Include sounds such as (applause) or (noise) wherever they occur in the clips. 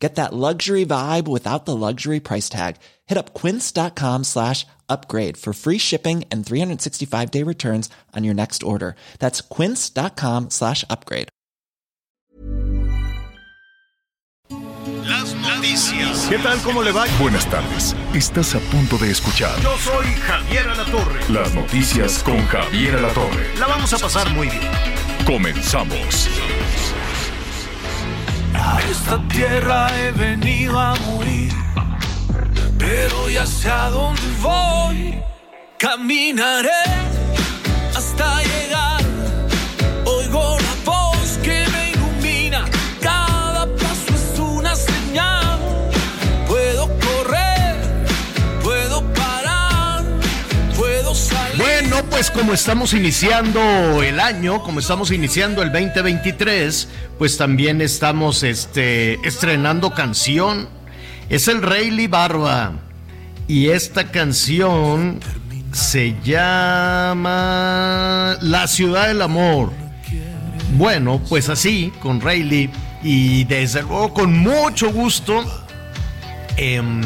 Get that luxury vibe without the luxury price tag. Hit up quince.com slash upgrade for free shipping and 365 day returns on your next order. That's quince.com slash upgrade. Las noticias. ¿Qué tal? ¿Cómo le va? Buenas tardes. Estás a punto de escuchar Yo soy Javier Alatorre. las noticias con Javier Alatorre. La vamos a pasar muy bien. Comenzamos. A esta tierra he venido a morir, pero ya sé a dónde voy. Caminaré hasta llegar. Pues como estamos iniciando el año, como estamos iniciando el 2023, pues también estamos este, estrenando canción. Es el Rayleigh Barba. Y esta canción se llama La Ciudad del Amor. Bueno, pues así, con Rayleigh. Y desde luego con mucho gusto. em,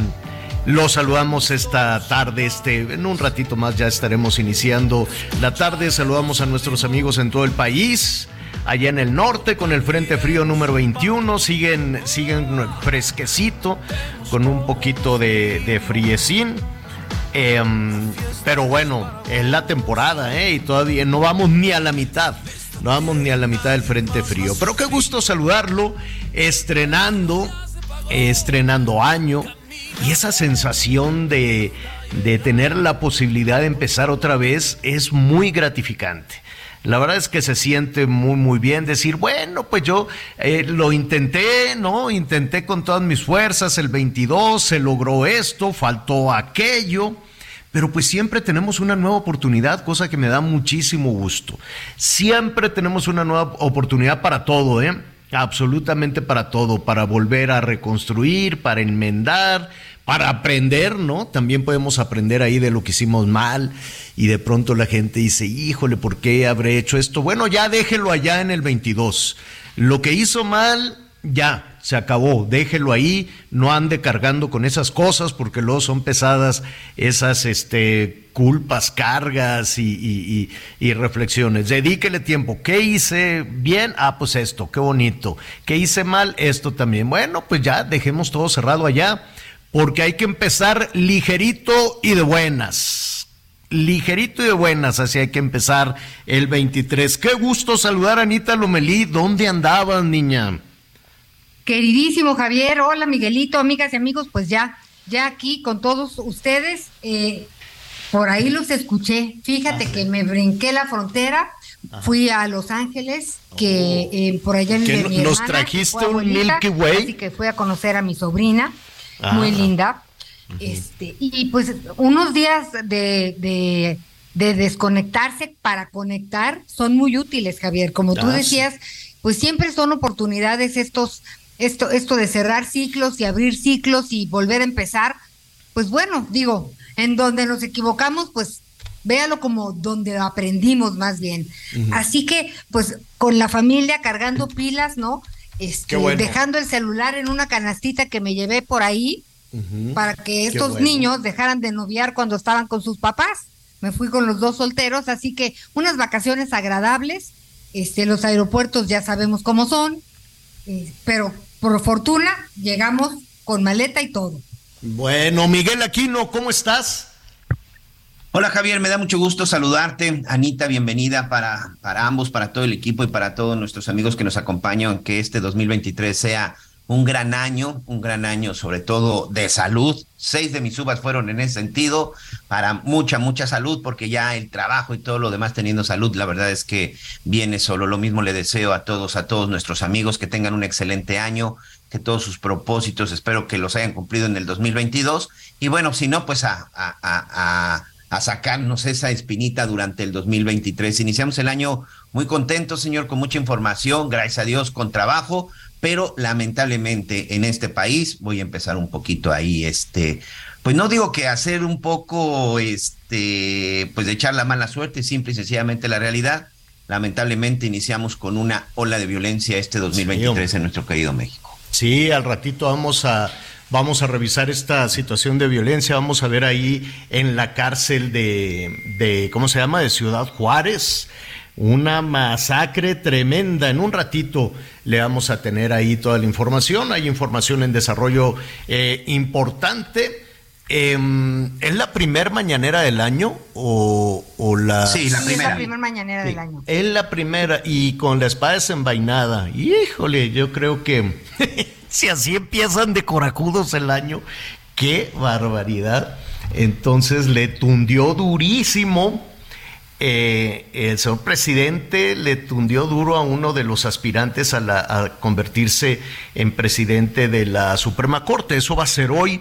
los saludamos esta tarde, este, en un ratito más ya estaremos iniciando la tarde. Saludamos a nuestros amigos en todo el país. Allá en el norte con el Frente Frío número 21 siguen, siguen fresquecito con un poquito de, friecín. Em, pero bueno, es la temporada, ¿eh? Y todavía no vamos ni a la mitad. No vamos ni a la mitad del Frente Frío. Pero qué gusto saludarlo, estrenando, estrenando año. Y esa sensación de, de tener la posibilidad de empezar otra vez es muy gratificante. La verdad es que se siente muy, muy bien decir, bueno, pues yo eh, lo intenté, ¿no? Intenté con todas mis fuerzas el 22, se logró esto, faltó aquello, pero pues siempre tenemos una nueva oportunidad, cosa que me da muchísimo gusto. Siempre tenemos una nueva oportunidad para todo, ¿eh? Absolutamente para todo, para volver a reconstruir, para enmendar, para aprender, ¿no? También podemos aprender ahí de lo que hicimos mal y de pronto la gente dice, híjole, ¿por qué habré hecho esto? Bueno, ya déjelo allá en el 22. Lo que hizo mal, ya, se acabó, déjelo ahí, no ande cargando con esas cosas porque luego son pesadas esas este, culpas, cargas y, y- y- reflexiones. Dedíquele tiempo. ¿Qué hice bien? Ah, pues esto, qué bonito. ¿Qué hice mal? Esto también. Bueno, pues ya dejemos todo cerrado allá porque hay que empezar ligerito y de buenas. Ligerito y de buenas, así hay que empezar el 23. Qué gusto saludar a Anita Lomelí. ¿Dónde andabas, niña? Queridísimo Javier, hola Miguelito, amigas y amigos, pues ya, ya aquí con todos ustedes, eh, por ahí los escuché. Fíjate que me brinqué la frontera, fui a Los Ángeles, que eh, por allá vive mi nos hermana, trajiste un Milky Way. Así que fui a conocer a mi sobrina, muy Ah. linda. Este, y pues unos días de, de, de desconectarse para conectar son muy útiles, Javier. Como tú Ah, decías, pues siempre son oportunidades estos, esto, esto de cerrar ciclos y abrir ciclos y volver a empezar. Pues bueno, digo, en donde nos equivocamos, pues véalo como donde aprendimos más bien. Así que, pues, con la familia cargando (laughs) pilas, ¿no? Este, bueno. dejando el celular en una canastita que me llevé por ahí para que estos bueno. niños dejaran de noviar cuando estaban con sus papás. Me fui con los dos solteros, así que unas vacaciones agradables. Este, los aeropuertos ya sabemos cómo son, eh, pero por fortuna llegamos con maleta y todo. Bueno, Miguel Aquino, ¿cómo estás? Hola Javier, me da mucho gusto saludarte. Anita, bienvenida para, para ambos, para todo el equipo y para todos nuestros amigos que nos acompañan. Que este 2023 sea un gran año, un gran año sobre todo de salud. Seis de mis uvas fueron en ese sentido, para mucha, mucha salud, porque ya el trabajo y todo lo demás teniendo salud, la verdad es que viene solo. Lo mismo le deseo a todos, a todos nuestros amigos que tengan un excelente año, que todos sus propósitos, espero que los hayan cumplido en el 2022. Y bueno, si no, pues a, a, a, sacarnos esa espinita durante el 2023. Iniciamos el año muy contento, señor, con mucha información, gracias a Dios, con trabajo, pero lamentablemente en este país, voy a empezar un poquito ahí, este, pues no digo que hacer un poco, este, pues de echar la mala suerte, simple y sencillamente la realidad. Lamentablemente iniciamos con una ola de violencia este 2023 en nuestro querido México. Sí, al ratito vamos a vamos a revisar esta situación de violencia, vamos a ver ahí en la cárcel de, de ¿cómo se llama? de Ciudad Juárez una masacre tremenda. En un ratito le vamos a tener ahí toda la información. Hay información en desarrollo eh, importante. Em, ¿Es la primer mañanera del año o, la...? Sí, la primera. es la primera mañanera del año. Es la primera y con la espada desenvainada. Híjole, yo creo que (laughs) si así empiezan de corajudos el año, qué barbaridad. Entonces le tundió durísimo eh, el señor presidente le tundió duro a uno de los aspirantes a, convertirse en presidente de la Suprema Corte. Eso va a ser hoy,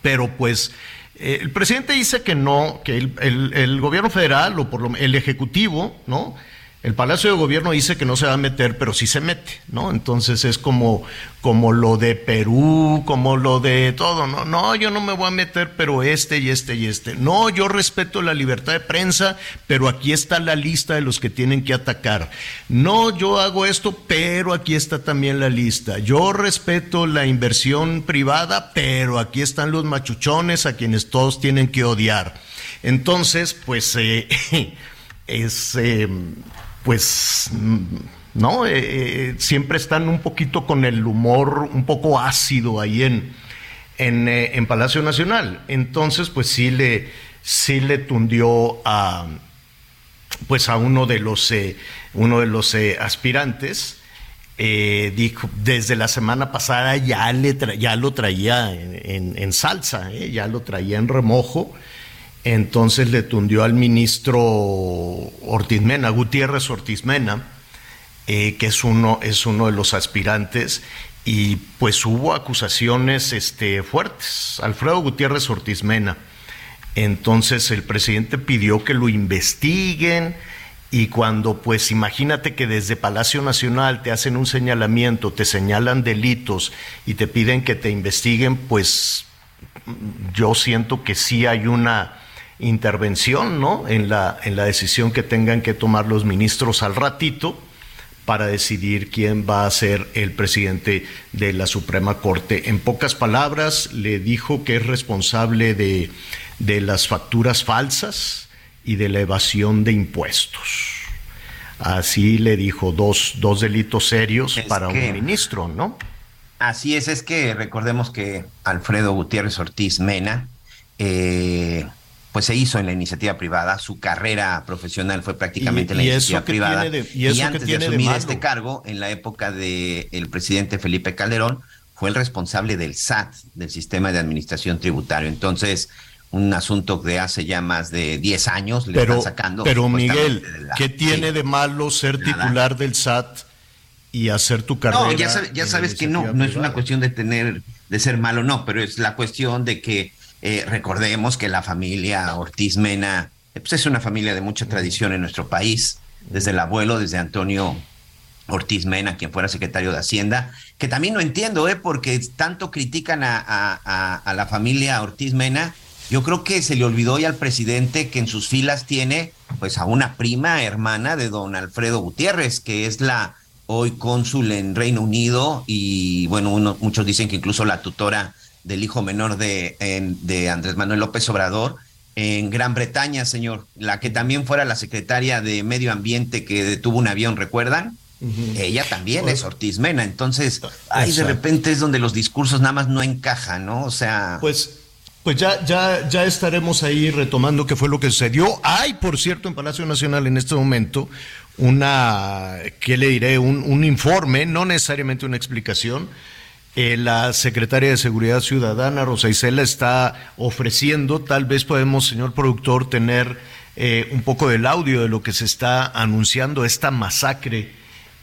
pero pues eh, el presidente dice que no, que el, el, gobierno federal o por lo, el ejecutivo, ¿no? El Palacio de Gobierno dice que no se va a meter, pero sí se mete, ¿no? Entonces es como, como lo de Perú, como lo de todo, ¿no? No, yo no me voy a meter, pero este y este y este. No, yo respeto la libertad de prensa, pero aquí está la lista de los que tienen que atacar. No, yo hago esto, pero aquí está también la lista. Yo respeto la inversión privada, pero aquí están los machuchones a quienes todos tienen que odiar. Entonces, pues eh, (laughs) es... Eh, pues no, eh, eh, siempre están un poquito con el humor un poco ácido ahí en, eh, en, Palacio Nacional. Entonces, pues sí le, sí le tundió a pues a uno de los uno de los aspirantes. dijo desde la semana pasada ya le ya lo traía en, en salsa, ya lo traía en remojo entonces le tundió al ministro Ortiz Mena, Gutiérrez Ortiz Mena, eh, que es uno, es uno de los aspirantes, y pues hubo acusaciones este, fuertes. Alfredo Gutiérrez Ortiz Mena. Entonces el presidente pidió que lo investiguen y cuando pues imagínate que desde Palacio Nacional te hacen un señalamiento, te señalan delitos y te piden que te investiguen, pues yo siento que sí hay una intervención ¿no? en, la, en la decisión que tengan que tomar los ministros al ratito para decidir quién va a ser el presidente de la Suprema Corte. En pocas palabras, le dijo que es responsable de, de las facturas falsas y de la evasión de impuestos. Así le dijo dos, dos delitos serios para un ministro, ¿no? Así es, es que recordemos que Alfredo Gutiérrez Ortiz Mena eh, pues se hizo en la iniciativa privada, su carrera profesional fue prácticamente en la iniciativa privada. y, antes de asumir este cargo, en la época del presidente Felipe Calderón, fue el responsable del SAT, del Sistema de Administración Tributario. Entonces, un asunto de hace ya más de 10 años le pero, están sacando. Pero Miguel, ¿qué tiene de malo ser titular del SAT y hacer tu carrera? No, ya, ya sabes que no, no es una cuestión de tener, de ser malo, no, pero es la cuestión de que eh, recordemos que la familia Ortiz Mena pues es una familia de mucha tradición en nuestro país, desde el abuelo, desde Antonio Ortiz Mena, quien fuera secretario de Hacienda, que también no entiendo, ¿eh? porque tanto critican a, la familia Ortiz Mena. Yo creo que se le olvidó ya al presidente que en sus filas tiene pues a una prima hermana de don Alfredo Gutiérrez, que es la hoy cónsul en Reino Unido y bueno, muchos dicen que incluso la tutora del hijo menor de, de Andrés Manuel López Obrador en Gran Bretaña, señor, la que también fuera la secretaria de Medio Ambiente que detuvo un avión, ¿recuerdan? Ella también es Ortiz Mena, entonces ahí de repente es donde los discursos nada más no encajan, ¿no? O sea... Pues pues ya, ya, ya estaremos ahí retomando qué fue lo que sucedió. Hay, por cierto, en Palacio Nacional en este momento una, ¿qué le diré? Un, un informe, no necesariamente una explicación, eh, la secretaria de Seguridad Ciudadana, Rosa Isela, está ofreciendo, tal vez podemos, señor productor, tener eh, un poco del audio de lo que se está anunciando, esta masacre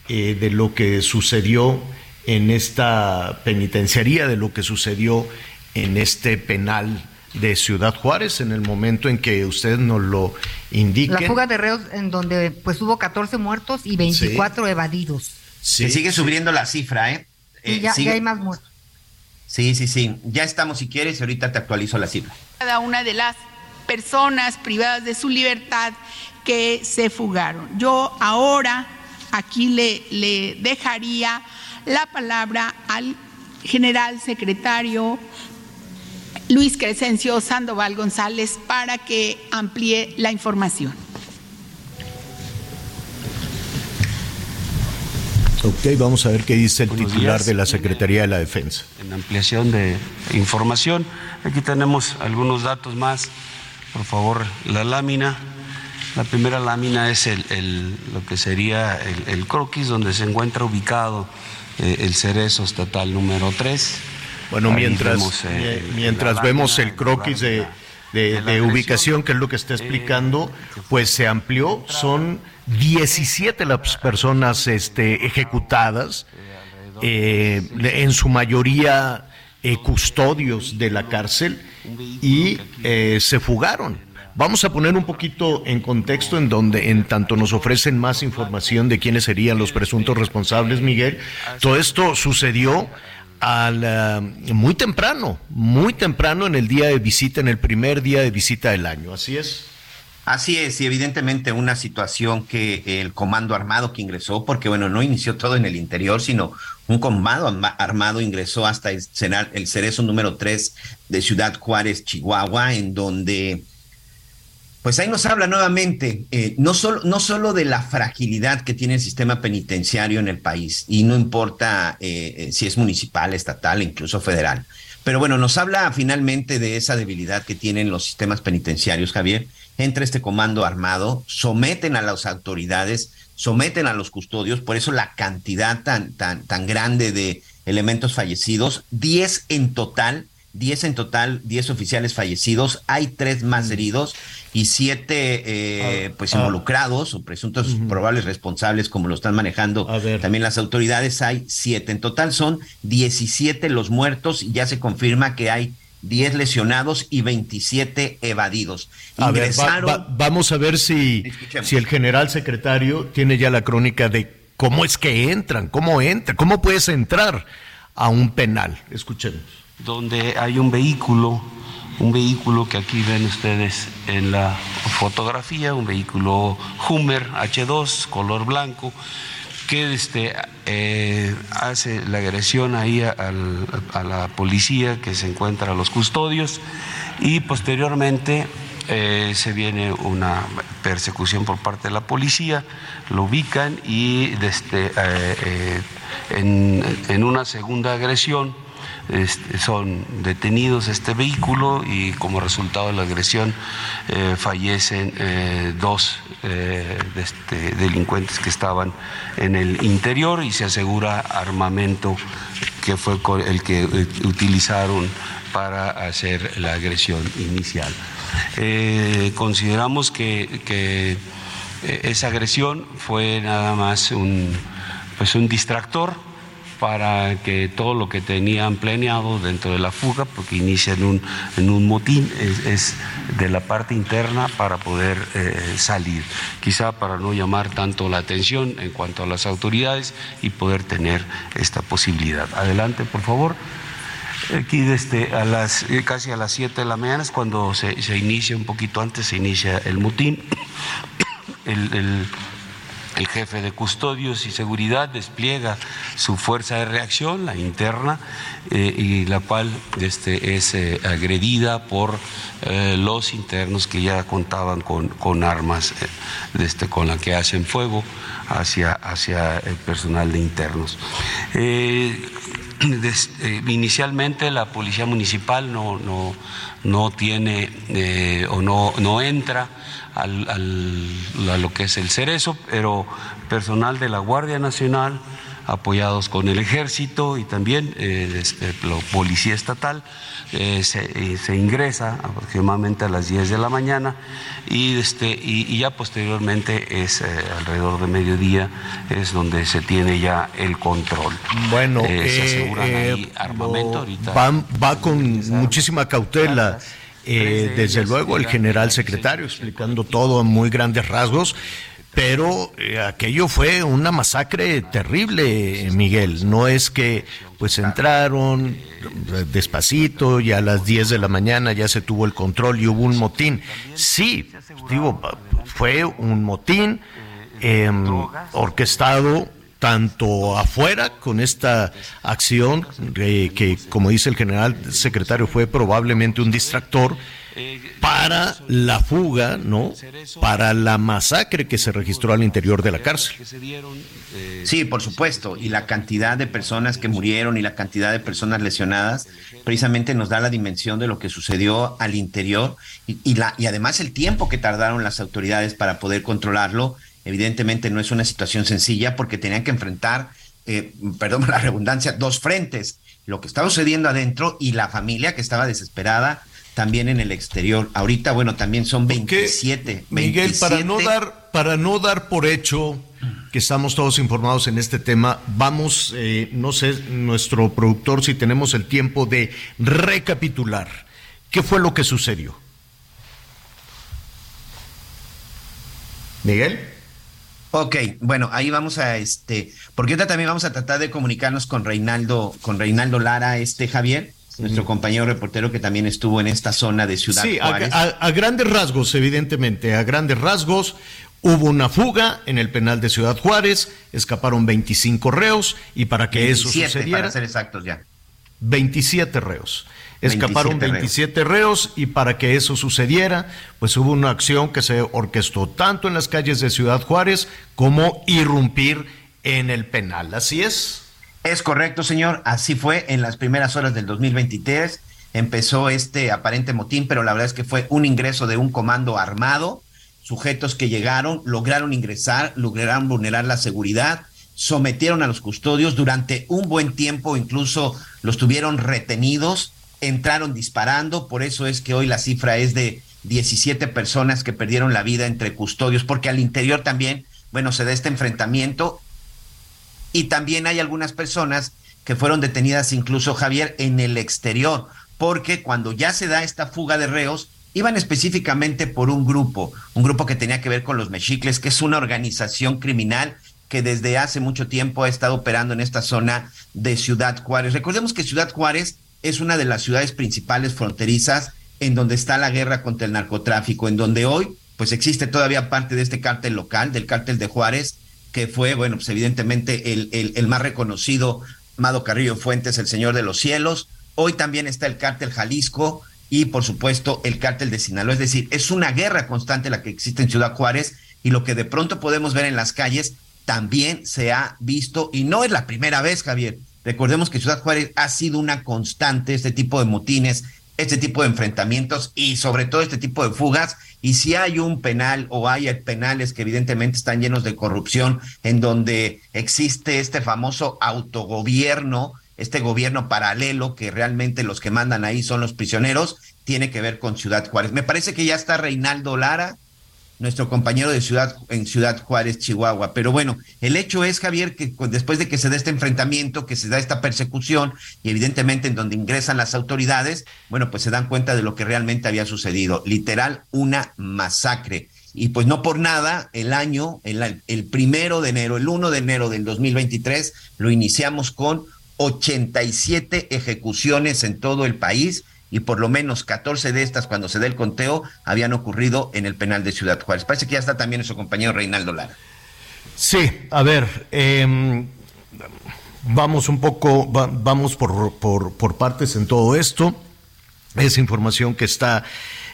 eh, de lo que sucedió en esta penitenciaría, de lo que sucedió en este penal de Ciudad Juárez en el momento en que usted nos lo indique. La fuga de reos en donde pues hubo 14 muertos y 24 evadidos. Se sigue subiendo la cifra, ¿eh? Eh ya, hay más muertos. Sí, sí, sí. Ya estamos si quieres, ahorita te actualizo la cifra. Cada una de las personas privadas de su libertad que se fugaron. Yo ahora aquí le, le dejaría la palabra al general secretario Luis Crescencio Sandoval González para que amplíe la información. Ok, vamos a ver qué dice el titular de la Secretaría de la Defensa. En ampliación de información, aquí tenemos algunos datos más. Por favor, la lámina. La primera lámina es el, lo que sería el, croquis, donde se encuentra ubicado eh, el cerezo estatal número 3 bueno, mientras, eh, mientras vemos el croquis de, ubicación, que es lo que está explicando, pues se amplió, son 17 las personas este, ejecutadas, eh, en su mayoría eh, custodios de la cárcel, y se fugaron. Vamos a poner un poquito en contexto en donde en tanto nos ofrecen más información de quiénes serían los presuntos responsables, Miguel. Todo esto sucedió al, eh, muy temprano, muy temprano en el día de visita, en el primer día de visita del año. ¿Así es? Así es, y evidentemente una situación que el comando armado que ingresó, porque bueno, no inició todo en el interior, sino un comando armado ingresó hasta el, el cerezo número 3 de Ciudad Juárez, Chihuahua, en donde pues ahí nos habla nuevamente, eh, no, solo, no solo de la fragilidad que tiene el sistema penitenciario en el país, y no importa eh, eh, si es municipal, estatal, incluso federal, pero bueno, nos habla finalmente de esa debilidad que tienen los sistemas penitenciarios, Javier, entre este comando armado, someten a las autoridades, someten a los custodios, por eso la cantidad tan, tan, tan grande de elementos fallecidos, 10 en total, 10 en total, 10 oficiales fallecidos, hay tres más heridos y siete eh, ah, pues ah. involucrados o presuntos probables responsables como lo están manejando también las autoridades hay siete en total son 17 los muertos y ya se confirma que hay 10 lesionados y 27 evadidos. vamos a ver si, si el general secretario tiene ya la crónica de cómo es que entran, cómo entra, cómo puedes entrar a un penal. Escuchemos. Donde hay un vehículo un vehículo que aquí ven ustedes en la fotografía, un vehículo Hummer H2 color blanco que este, eh, hace la agresión ahí a la policía que se encuentra a los custodios y posteriormente eh, se viene una persecución por parte de la policía, lo ubican y este, eh, en, en una segunda agresión este, son detenidos este vehículo y como resultado de la agresión eh, fallecen eh, dos eh, este, delincuentes que estaban en el interior y se asegura armamento que fue el que utilizaron para hacer la agresión inicial. consideramos que, que, esa agresión fue nada más un, pues un distractor para que todo lo que tenían planeado dentro de la fuga, porque inicia en un, un motín, es, de la parte interna para poder eh, salir, quizá para no llamar tanto la atención en cuanto a las autoridades y poder tener esta posibilidad. Adelante, por favor. Aquí desde a las, eh, casi a las 7 de la mañana es cuando se, se, inicia, un poquito antes se inicia el motín. (coughs) jefe de custodios y seguridad despliega su fuerza de reacción, la interna, eh, y la cual este, es eh, agredida por eh, los internos que ya contaban con, con armas este, con las que hacen fuego hacia, hacia el personal de internos. inicialmente la policía municipal no, no, no tiene o no, no entra al, a lo que es el cerezo, pero personal de la Guardia Nacional, apoyados con el ejército y también eh, este, la policía estatal, eh, se, se, ingresa aproximadamente a las 10 de la mañana y, este, y, ya posteriormente es eh, alrededor de mediodía es donde se tiene ya el control. Bueno, se aseguran ahí armamento ahorita. Va, va con muchísima cautela eh, desde luego el general secretario explicando todo en muy grandes rasgos, pero eh, aquello fue una masacre terrible, Miguel. No es que pues entraron despacito y a las 10 de la mañana ya se tuvo el control y hubo un motín. Sí, digo, fue un motín em, orquestado tanto afuera con esta acción que, como dice el general secretario, fue probablemente un distractor, para la fuga, ¿no? Para la masacre que se registró al interior de la cárcel. Sí, por supuesto, y la cantidad de personas que murieron y la cantidad de personas lesionadas precisamente nos da la dimensión de lo que sucedió al interior y, la, y además el tiempo que tardaron las autoridades para poder controlarlo. Evidentemente no es una situación sencilla porque tenían que enfrentar, eh, perdón la redundancia, dos frentes, lo que estaba sucediendo adentro y la familia que estaba desesperada también en el exterior. Ahorita, bueno, también son 27. Miguel, para no dar para no dar por hecho que estamos todos informados en este tema, vamos, eh, no sé, nuestro productor, si tenemos el tiempo de recapitular. ¿Qué fue lo que sucedió? Miguel. Ok, bueno, ahí vamos a este, porque ahorita también vamos a tratar de comunicarnos con Reinaldo, con Reinaldo Lara, este Javier, nuestro compañero reportero que también estuvo en esta zona de Ciudad Juárez. A, a, grandes rasgos, evidentemente, a grandes rasgos. Hubo una fuga en el penal de Ciudad Juárez, escaparon 25 reos y para que eso sucediera. Para ser exactos ya. 27 reos. Escaparon 27 reos. y para que eso sucediera, pues hubo una acción que se orquestó tanto en las calles de Ciudad Juárez como irrumpir en el penal. Así es. Es correcto, señor. Así fue en las primeras horas del 2023. Empezó este aparente motín, pero la verdad es que fue un ingreso de un comando armado. Sujetos que llegaron, lograron ingresar, lograron vulnerar la seguridad, sometieron a los custodios durante un buen tiempo, incluso los tuvieron retenidos, entraron disparando. Por eso es que hoy la cifra es de 17 personas que perdieron la vida entre custodios, porque al interior también, bueno, se da este enfrentamiento y también hay algunas personas que fueron detenidas incluso Javier en el exterior, porque cuando ya se da esta fuga de reos, iban específicamente por un grupo, un grupo que tenía que ver con los mexicles, que es una organización criminal que desde hace mucho tiempo ha estado operando en esta zona de Ciudad Juárez. Recordemos que Ciudad Juárez es una de las ciudades principales fronterizas en donde está la guerra contra el narcotráfico, en donde hoy pues existe todavía parte de este cártel local, del cártel de Juárez, que fue, bueno, pues evidentemente el, el, más reconocido, Mado Carrillo Fuentes, el Señor de los Cielos. Hoy también está el cártel Jalisco y, por supuesto, el cártel de Sinaloa. Es decir, es una guerra constante la que existe en Ciudad Juárez y lo que de pronto podemos ver en las calles también se ha visto y no es la primera vez, Javier. Recordemos que Ciudad Juárez ha sido una constante, este tipo de motines, este tipo de enfrentamientos y sobre todo este tipo de fugas y si hay un penal o hay penales que evidentemente están llenos de corrupción, en donde existe este famoso autogobierno, este gobierno paralelo, que realmente los que mandan ahí son los prisioneros, tiene que ver con Ciudad Juárez. Me parece que ya está Reinaldo Lara nuestro compañero de Ciudad, en Ciudad Juárez, Chihuahua. Pero bueno, el hecho es, Javier, que después de que se da este enfrentamiento, que se da esta persecución, y evidentemente en donde ingresan las autoridades, bueno, pues se dan cuenta de lo que realmente había sucedido. Literal, una masacre. Y pues no por nada, el año, el, el primero de enero, el 1 de enero del 2023, lo iniciamos con 87 ejecuciones en todo el país y por lo menos 14 de estas, cuando se dé el conteo, habían ocurrido en el penal de Ciudad Juárez. Parece que ya está también nuestro compañero Reinaldo Lara. Sí, a ver, em, vamos un poco, vamos por, partes en todo esto. Es información que está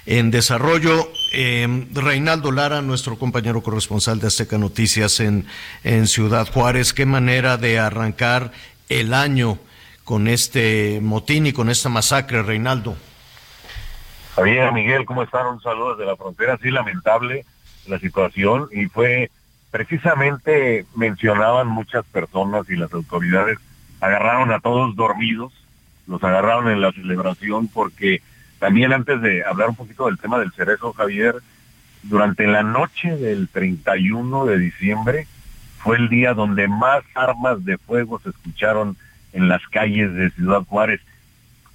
en desarrollo. Eh, Reinaldo Lara, nuestro compañero corresponsal de Azteca Noticias en Ciudad Juárez, qué manera de arrancar el año con este motín y con esta masacre, Reinaldo. Javier, Miguel, ¿cómo están? Un saludo desde la frontera. Sí, lamentable la situación y fue precisamente mencionaban muchas personas y las autoridades agarraron a todos dormidos, los agarraron en la celebración porque también antes de hablar un poquito del tema del cerezo, Javier, durante la noche del 31 de diciembre fue el día donde más armas de fuego se escucharon en las calles de Ciudad Juárez.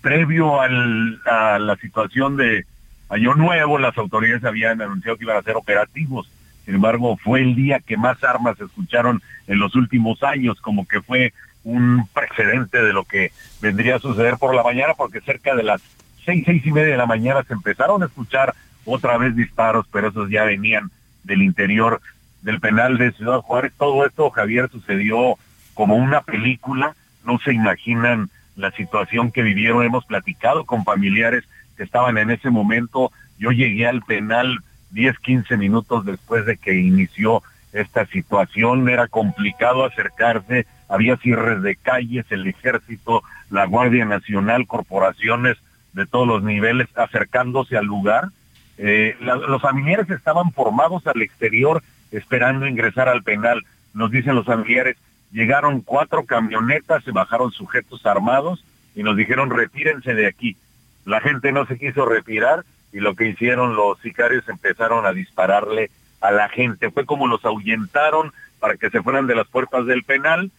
Previo a la situación de Año Nuevo las autoridades habían anunciado que iban a ser operativos. Sin embargo, fue el día que más armas se escucharon en los últimos años, como que fue un precedente de lo que vendría a suceder por la mañana, porque cerca de las seis, seis y media de la mañana se empezaron a escuchar otra vez disparos, pero esos ya venían del interior del penal de Ciudad Juárez. Todo esto, Javier, sucedió como una película. No se imaginan la situación que vivieron. Hemos platicado con familiares que estaban en ese momento. Yo llegué al penal 10, 15 minutos después de que inició esta situación. Era complicado acercarse. Había cierres de calles, el ejército, la Guardia Nacional, corporaciones de todos los niveles acercándose al lugar. Eh, los familiares estaban formados al exterior esperando ingresar al penal. Nos dicen los familiares, llegaron cuatro camionetas, se bajaron sujetos armados y nos dijeron retírense de aquí. La gente no se quiso retirar y lo que hicieron los sicarios empezaron a dispararle a la gente. Fue como los ahuyentaron para que se fueran de las puertas del penal.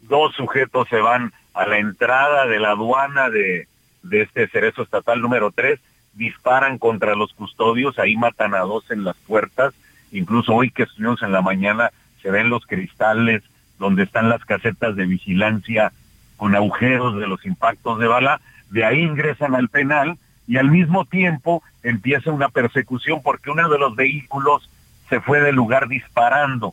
Dos sujetos se van a la entrada de la aduana de, de este cerezo estatal número tres, disparan contra los custodios, ahí matan a dos en las puertas. Incluso hoy que estuvimos en la mañana se ven los cristales donde están las casetas de vigilancia con agujeros de los impactos de bala, de ahí ingresan al penal y al mismo tiempo empieza una persecución porque uno de los vehículos se fue del lugar disparando.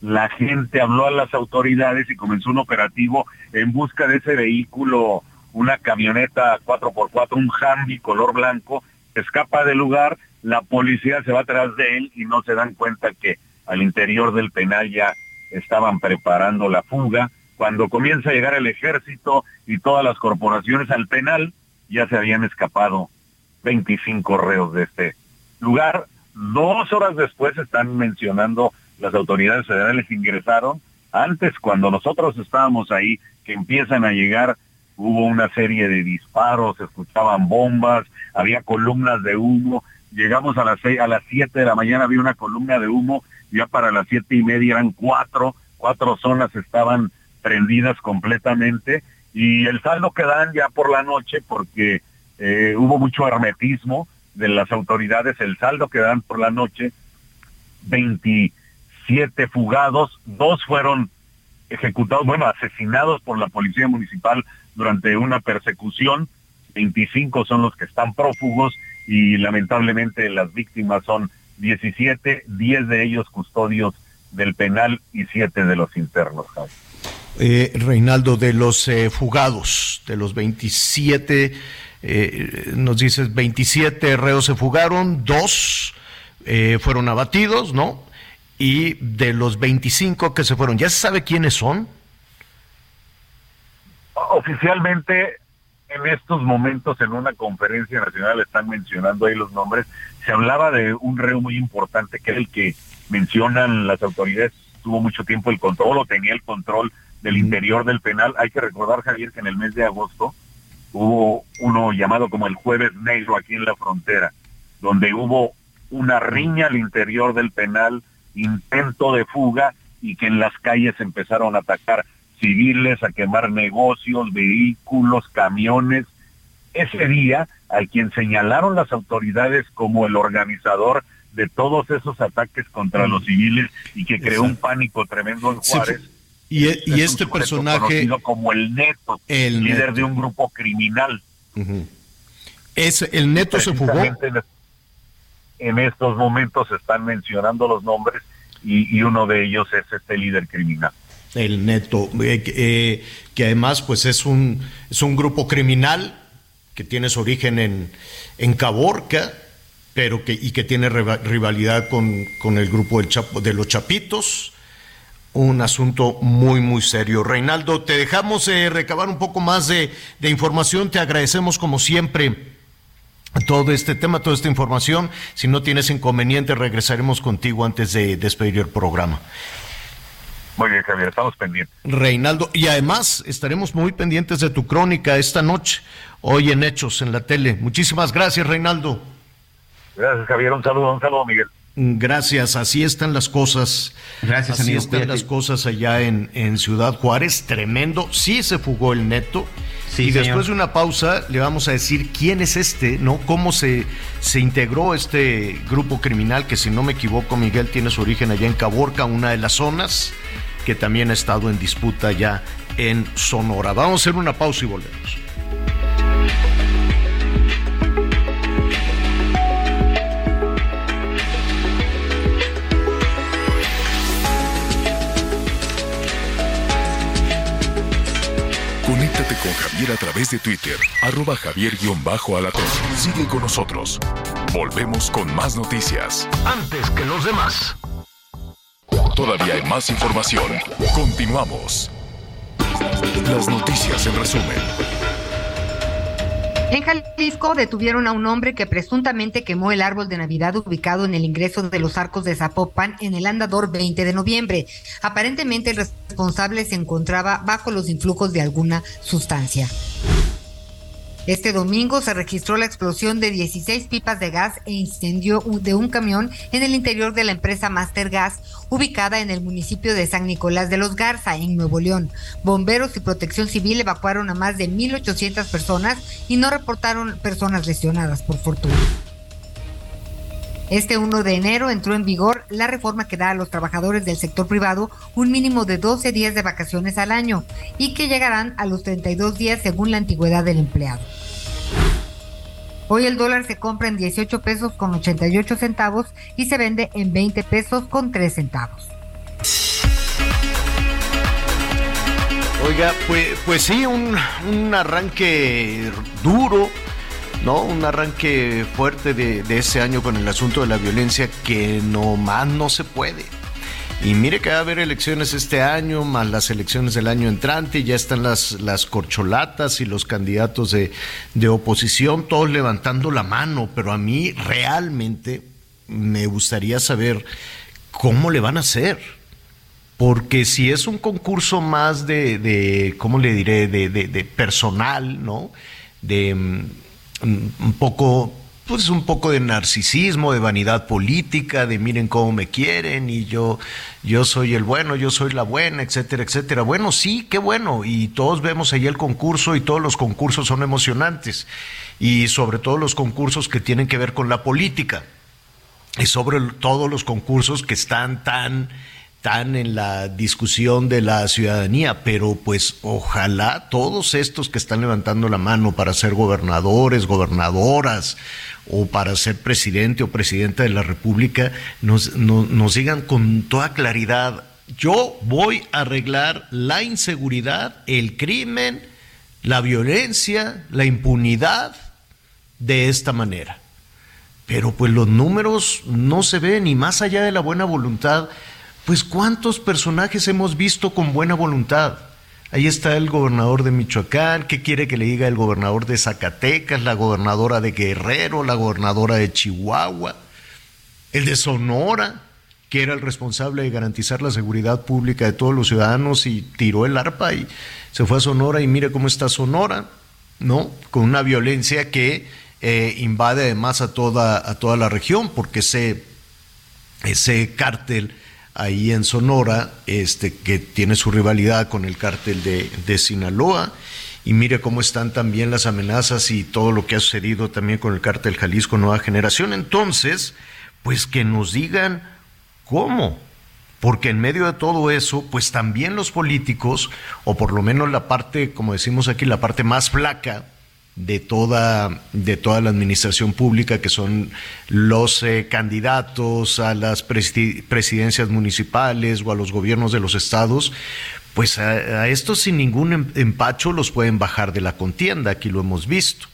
La gente habló a las autoridades y comenzó un operativo en busca de ese vehículo, una camioneta 4x4, un Humvee color blanco, escapa del lugar, la policía se va atrás de él y no se dan cuenta que al interior del penal ya estaban preparando la fuga. Cuando comienza a llegar el ejército y todas las corporaciones al penal, ya se habían escapado 25 reos de este lugar. Dos horas después están mencionando las autoridades federales ingresaron. Antes, cuando nosotros estábamos ahí, que empiezan a llegar, hubo una serie de disparos, escuchaban bombas, había columnas de humo. Llegamos a las seis, a las siete de la mañana había una columna de humo ya para las siete y media eran cuatro, cuatro zonas estaban prendidas completamente y el saldo que dan ya por la noche porque eh, hubo mucho hermetismo de las autoridades, el saldo que dan por la noche, 27 fugados, dos fueron ejecutados, bueno, asesinados por la policía municipal durante una persecución, 25 son los que están prófugos y lamentablemente las víctimas son 17, 10 de ellos custodios del penal y 7 de los internos. Eh, Reinaldo, de los eh, fugados, de los 27, eh, nos dices 27 reos se fugaron, dos eh, fueron abatidos, ¿no? Y de los 25 que se fueron, ¿ya se sabe quiénes son? Oficialmente en estos momentos en una conferencia nacional están mencionando ahí los nombres. Se hablaba de un reo muy importante que era el que mencionan las autoridades, tuvo mucho tiempo el control o tenía el control del interior del penal. Hay que recordar, Javier, que en el mes de agosto hubo uno llamado como el jueves negro aquí en la frontera, donde hubo una riña al interior del penal, intento de fuga y que en las calles empezaron a atacar civiles, a quemar negocios, vehículos, camiones. Ese día, al quien señalaron las autoridades como el organizador de todos esos ataques contra los civiles y que creó un pánico tremendo en Juárez. y, y este personaje como el Neto, el líder de un grupo criminal. Es el Neto se fugó. En, estos momentos se están mencionando los nombres y, y uno de ellos es este líder criminal el neto, eh, eh, que además pues es un, es un grupo criminal que tiene su origen en, en Caborca, pero que, y que tiene rivalidad con, con el grupo del Chapo, de los Chapitos. Un asunto muy, muy serio. Reinaldo, te dejamos eh, recabar un poco más de, de información. Te agradecemos como siempre todo este tema, toda esta información. Si no tienes inconveniente, regresaremos contigo antes de despedir el programa. Muy bien, Javier, estamos pendientes. Reinaldo, y además estaremos muy pendientes de tu crónica esta noche, hoy en Hechos, en la tele. Muchísimas gracias, Reinaldo. Gracias, Javier. Un saludo, un saludo, Miguel. Gracias, así están las cosas. Gracias, Así están las cosas allá en, en Ciudad Juárez, tremendo. Sí se fugó el neto y después de una pausa le vamos a decir quién es este, ¿no? Cómo se, se integró este grupo criminal que si no me equivoco, Miguel, tiene su origen allá en Caborca, una de las zonas que también ha estado en disputa ya en Sonora. Vamos a hacer una pausa y volvemos. Conéctate con Javier a través de Twitter, arroba javier-alatón. Sigue con nosotros. Volvemos con más noticias. Antes que los demás. Todavía hay más información. Continuamos. Las noticias en resumen. En Jalisco detuvieron a un hombre que presuntamente quemó el árbol de Navidad ubicado en el ingreso de los arcos de Zapopan en el andador 20 de noviembre. Aparentemente el responsable se encontraba bajo los influjos de alguna sustancia. Este domingo se registró la explosión de 16 pipas de gas e incendio de un camión en el interior de la empresa Master Gas, ubicada en el municipio de San Nicolás de los Garza, en Nuevo León. Bomberos y protección civil evacuaron a más de 1.800 personas y no reportaron personas lesionadas, por fortuna. Este 1 de enero entró en vigor la reforma que da a los trabajadores del sector privado un mínimo de 12 días de vacaciones al año y que llegarán a los 32 días según la antigüedad del empleado. Hoy el dólar se compra en 18 pesos con 88 centavos y se vende en 20 pesos con 3 centavos. Oiga, pues, pues sí, un, un arranque duro ¿no? Un arranque fuerte de, ese año con el asunto de la violencia que no más no se puede. Y mire que va a haber elecciones este año, más las elecciones del año entrante, y ya están las, las corcholatas y los candidatos de, de oposición, todos levantando la mano, pero a mí realmente me gustaría saber cómo le van a hacer. Porque si es un concurso más de, de ¿cómo le diré?, de, de, de personal, ¿no? De un poco pues un poco de narcisismo, de vanidad política, de miren cómo me quieren y yo yo soy el bueno, yo soy la buena, etcétera, etcétera. Bueno, sí, qué bueno. Y todos vemos ahí el concurso y todos los concursos son emocionantes. Y sobre todo los concursos que tienen que ver con la política. Y sobre todos los concursos que están tan están en la discusión de la ciudadanía, pero pues ojalá todos estos que están levantando la mano para ser gobernadores, gobernadoras o para ser presidente o presidenta de la República nos, nos digan con toda claridad, yo voy a arreglar la inseguridad, el crimen, la violencia, la impunidad de esta manera. Pero pues los números no se ven y más allá de la buena voluntad, pues cuántos personajes hemos visto con buena voluntad. Ahí está el gobernador de Michoacán, ¿qué quiere que le diga el gobernador de Zacatecas, la gobernadora de Guerrero, la gobernadora de Chihuahua, el de Sonora, que era el responsable de garantizar la seguridad pública de todos los ciudadanos y tiró el arpa y se fue a Sonora y mire cómo está Sonora, ¿no? Con una violencia que eh, invade además a toda, a toda la región, porque ese, ese cártel ahí en Sonora, este, que tiene su rivalidad con el cártel de, de Sinaloa. Y mire cómo están también las amenazas y todo lo que ha sucedido también con el cártel Jalisco Nueva Generación. Entonces, pues que nos digan cómo. Porque en medio de todo eso, pues también los políticos, o por lo menos la parte, como decimos aquí, la parte más flaca, de toda, de toda la administración pública, que son los eh, candidatos a las presidencias municipales o a los gobiernos de los estados, pues a, estos sin ningún em-, empacho los pueden bajar de la contienda, aquí lo hemos visto.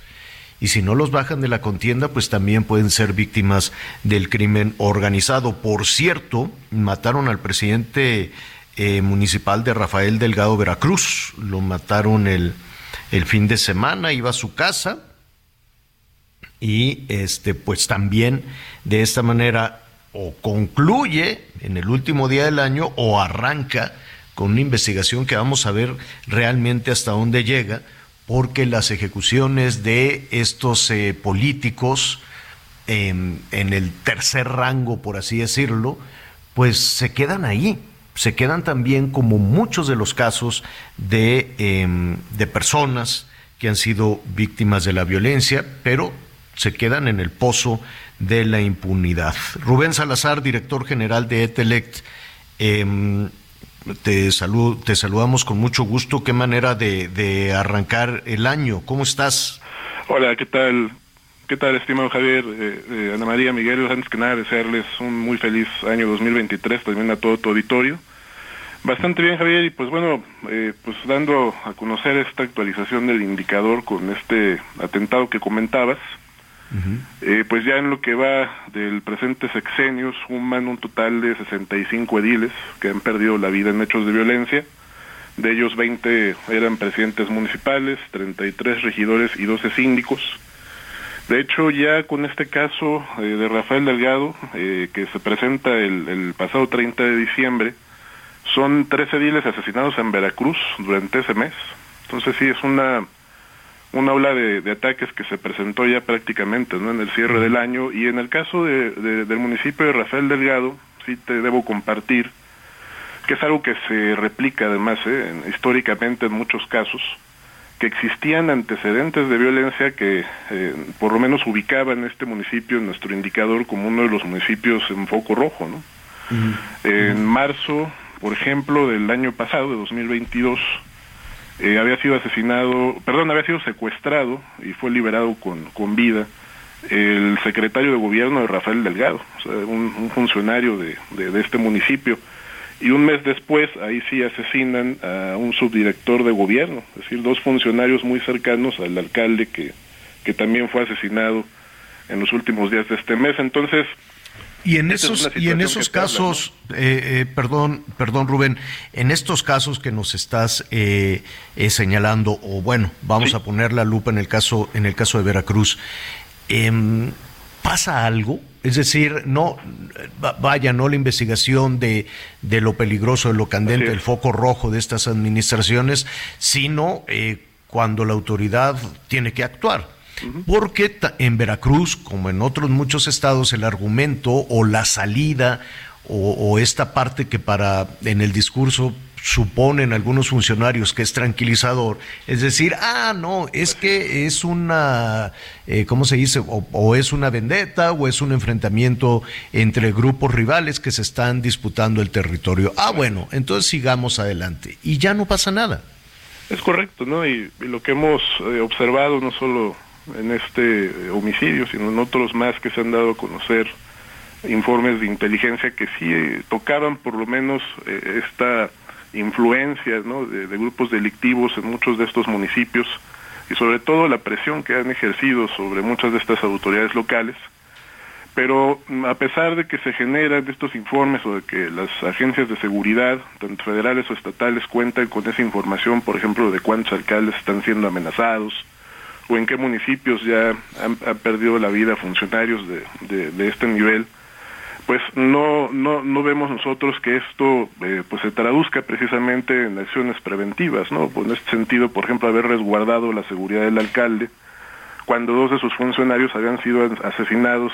Y si no los bajan de la contienda, pues también pueden ser víctimas del crimen organizado. Por cierto, mataron al presidente eh, municipal de Rafael Delgado Veracruz, lo mataron el el fin de semana, iba a su casa y este pues también de esta manera o concluye en el último día del año o arranca con una investigación que vamos a ver realmente hasta dónde llega, porque las ejecuciones de estos eh, políticos en el tercer rango, por así decirlo, pues se quedan ahí se quedan también como muchos de los casos de, em, de personas que han sido víctimas de la violencia, pero se quedan en el pozo de la impunidad. Rubén Salazar, director general de Etelect, em, te, te saludamos con mucho gusto. Qué manera de, arrancar el año. ¿Cómo estás? Hola, ¿qué tal? ¿Qué tal, estimado Javier? Eh, eh, Ana María, Miguel, antes que nada desearles un muy feliz año 2023 también a todo tu auditorio. Bastante bien, Javier, y pues bueno, eh, pues dando a conocer esta actualización del indicador con este atentado que comentabas, eh, pues ya en lo que va del presente sexenio suman un total de 65 ediles que han perdido la vida en hechos de violencia. De ellos 20 eran presidentes municipales, 33 regidores y 12 síndicos. De hecho, ya con este caso eh, de Rafael Delgado, eh, que se presenta el, pasado 30 de diciembre, son tres ediles asesinados en Veracruz durante ese mes. Entonces sí, es una una ola de, ataques que se presentó ya prácticamente ¿no? en el cierre del año y en el caso de, del municipio de Rafael Delgado, sí te debo compartir que es algo que se replica además ¿eh? históricamente en muchos casos, que existían antecedentes de violencia que eh, por lo menos ubicaban este municipio en nuestro indicador como uno de los municipios en foco rojo. ¿no? En marzo, por ejemplo, del año pasado, de 2022, eh, había sido asesinado, perdón, había sido secuestrado y fue liberado con, con vida el secretario de gobierno de Rafael Delgado, un, funcionario de, de, este municipio. Y un mes después, ahí sí asesinan a un subdirector de gobierno, es decir, dos funcionarios muy cercanos al alcalde que, que también fue asesinado en los últimos días de este mes. Entonces, y en esos, y en esos casos, eh, eh, perdón, perdón Rubén, en estos casos que nos estás eh, señalando, o bueno, vamos a poner la lupa en el caso, en el caso de Veracruz, em, ¿pasa algo? Es decir, no, vaya, no la investigación de, de lo peligroso, de lo candente, el foco rojo de estas administraciones, sino cuando la autoridad tiene que actuar. Porque en Veracruz, como en otros muchos estados, el argumento o la salida o, esta parte que para en el discurso suponen algunos funcionarios que es tranquilizador, es decir, ah, no, es que es una, eh, ¿cómo se dice? O, es una vendetta o es un enfrentamiento entre grupos rivales que se están disputando el territorio. Ah, bueno, entonces sigamos adelante. Y ya no pasa nada. Es correcto, ¿no? Y, lo que hemos eh, observado, no solo en este eh, homicidio, sino en otros más que se han dado a conocer informes de inteligencia que sí tocaban por lo menos esta influencia ¿no? de, grupos delictivos en muchos de estos municipios y sobre todo la presión que han ejercido sobre muchas de estas autoridades locales. Pero mm, a pesar de que se generan estos informes o de que las agencias de seguridad, tanto federales o estatales, cuentan con esa información, por ejemplo, de cuántos alcaldes están siendo amenazados, o en qué municipios ya han, perdido la vida funcionarios de, de, este nivel, pues no, no, no vemos nosotros que esto eh, pues se traduzca precisamente en acciones preventivas, ¿no? Pues en este sentido, por ejemplo, haber resguardado la seguridad del alcalde cuando dos de sus funcionarios habían sido asesinados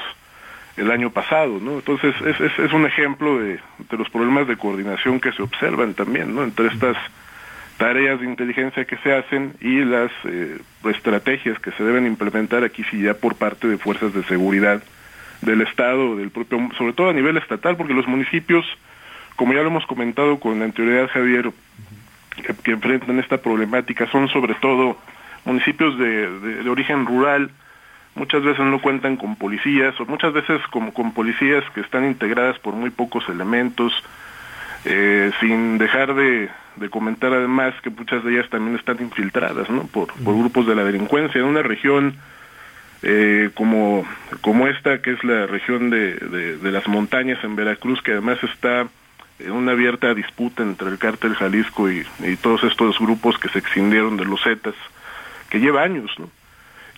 el año pasado, ¿no? Entonces es, es, un ejemplo de, de los problemas de coordinación que se observan también, ¿no? Entre estas tareas de inteligencia que se hacen y las eh, estrategias que se deben implementar aquí sí ya por parte de fuerzas de seguridad del Estado, del propio, sobre todo a nivel estatal, porque los municipios, como ya lo hemos comentado con anterioridad, Javier, que, enfrentan esta problemática, son sobre todo municipios de, de, origen rural, muchas veces no cuentan con policías, o muchas veces como con policías que están integradas por muy pocos elementos, eh, sin dejar de, de comentar además que muchas de ellas también están infiltradas ¿no? por, por grupos de la delincuencia en una región eh, como, como esta, que es la región de, de, las montañas en Veracruz, que además está en una abierta disputa entre el cártel Jalisco y, y todos estos grupos que se extendieron de los Zetas, que lleva años, ¿no?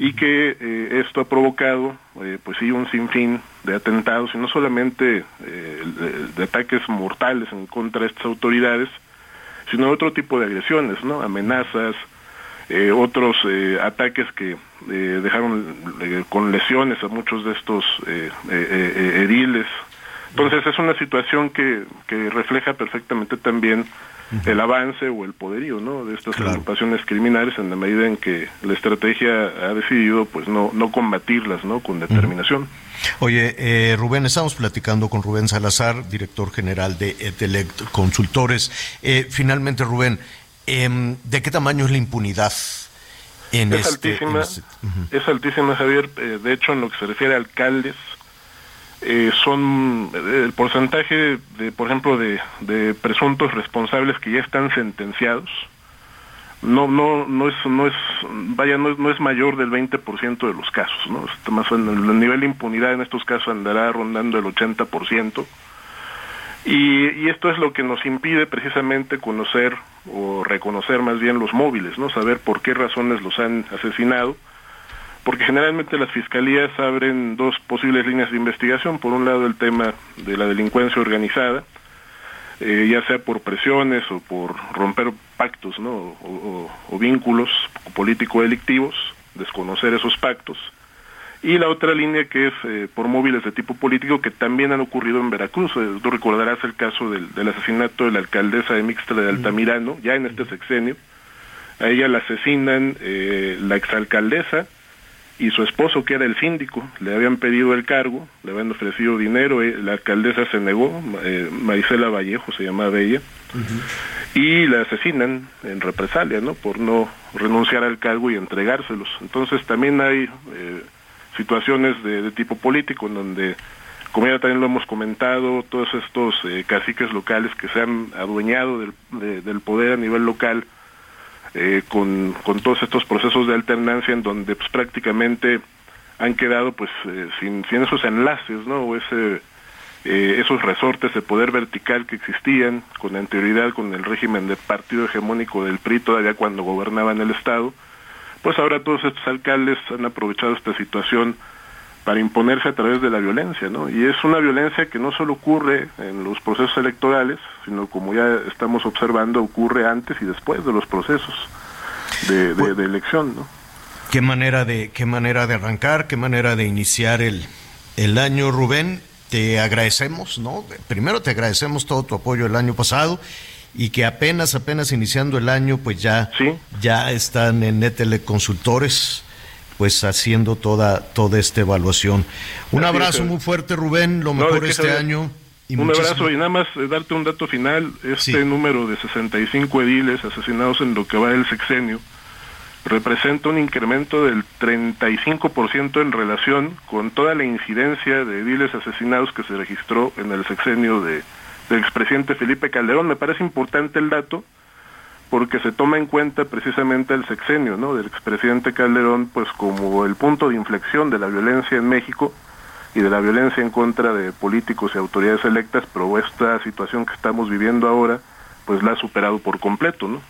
y que eh, esto ha provocado, eh, pues sí, un sinfín de atentados, y no solamente eh, de, ataques mortales en contra de estas autoridades, sino otro tipo de agresiones, ¿no? Amenazas, eh, otros eh, ataques que eh, dejaron con lesiones a muchos de estos ediles. Entonces es una situación que, que refleja perfectamente también el avance o el poderío ¿no? de estas agrupaciones criminales en la medida en que la estrategia ha decidido pues no, no combatirlas ¿no? con determinación. Oye, eh, Rubén, estamos platicando con Rubén Salazar, director general de Etelect Consultores. Eh, finalmente, Rubén, em, ¿de qué tamaño es la impunidad? En es, este, altísima, este- es altísima, Javier. Eh, de hecho, en lo que se refiere a alcaldes, eh, son eh, el porcentaje de, por ejemplo, de, de presuntos responsables que ya están sentenciados. No, no, no es, no es, vaya, no es, no es mayor del 20% de los casos, ¿no? Está más menos, el nivel de impunidad en estos casos andará rondando el 80%. Y, y esto es lo que nos impide precisamente conocer o reconocer más bien los móviles, ¿no? Saber por qué razones los han asesinado, porque generalmente las fiscalías abren dos posibles líneas de investigación. Por un lado el tema de la delincuencia organizada, eh, ya sea por presiones o por romper pactos, ¿no? O, o- vínculos político-delictivos, desconocer esos pactos. Y la otra línea que es eh, por móviles de tipo político que también han ocurrido en Veracruz. Eh, tú recordarás el caso del, del asesinato de la alcaldesa de Mixtra de Altamirano, ya en este sexenio. A ella la asesinan eh, la exalcaldesa y su esposo, que era el síndico. Le habían pedido el cargo, le habían ofrecido dinero, eh, la alcaldesa se negó, eh, Marisela Vallejo se llamaba ella, y la asesinan en represalia, ¿no? Por no renunciar al cargo y entregárselos. Entonces también hay eh, situaciones de, de tipo político en donde, como ya también lo hemos comentado, todos estos eh, caciques locales que se han adueñado del, de- del poder a nivel local, eh, con, con todos estos procesos de alternancia en donde pues prácticamente han quedado pues eh, sin, esos enlaces, ¿no? O ese, eh, esos resortes de poder vertical que existían con anterioridad con el régimen de partido hegemónico del PRI todavía cuando gobernaban el Estado, pues ahora todos estos alcaldes han aprovechado esta situación para imponerse a través de la violencia, ¿no? Y es una violencia que no solo ocurre en los procesos electorales, sino como ya estamos observando, ocurre antes y después de los procesos de, de- de elección, ¿no? Qué manera de, qué manera de arrancar, qué manera de iniciar el, el año, Rubén. Te agradecemos, ¿no? Primero te agradecemos todo tu apoyo el año pasado y que apenas, apenas iniciando el año, pues ya, ya están en Netele Consultores, pues haciendo toda, toda esta evaluación. Un Así abrazo muy fuerte, Rubén, lo mejor este año. y un muchísimo- abrazo y nada más eh, darte un dato final, este número de 65 ediles asesinados en lo que va del sexenio representa un incremento del 35% en relación con toda la incidencia de ediles asesinados que se registró en el sexenio de, del expresidente Felipe Calderón. Me parece importante el dato porque se toma en cuenta precisamente el sexenio ¿no? del expresidente Calderón pues como el punto de inflexión de la violencia en México y de la violencia en contra de políticos y autoridades electas, pero esta situación que estamos viviendo ahora pues la ha superado por completo, ¿no?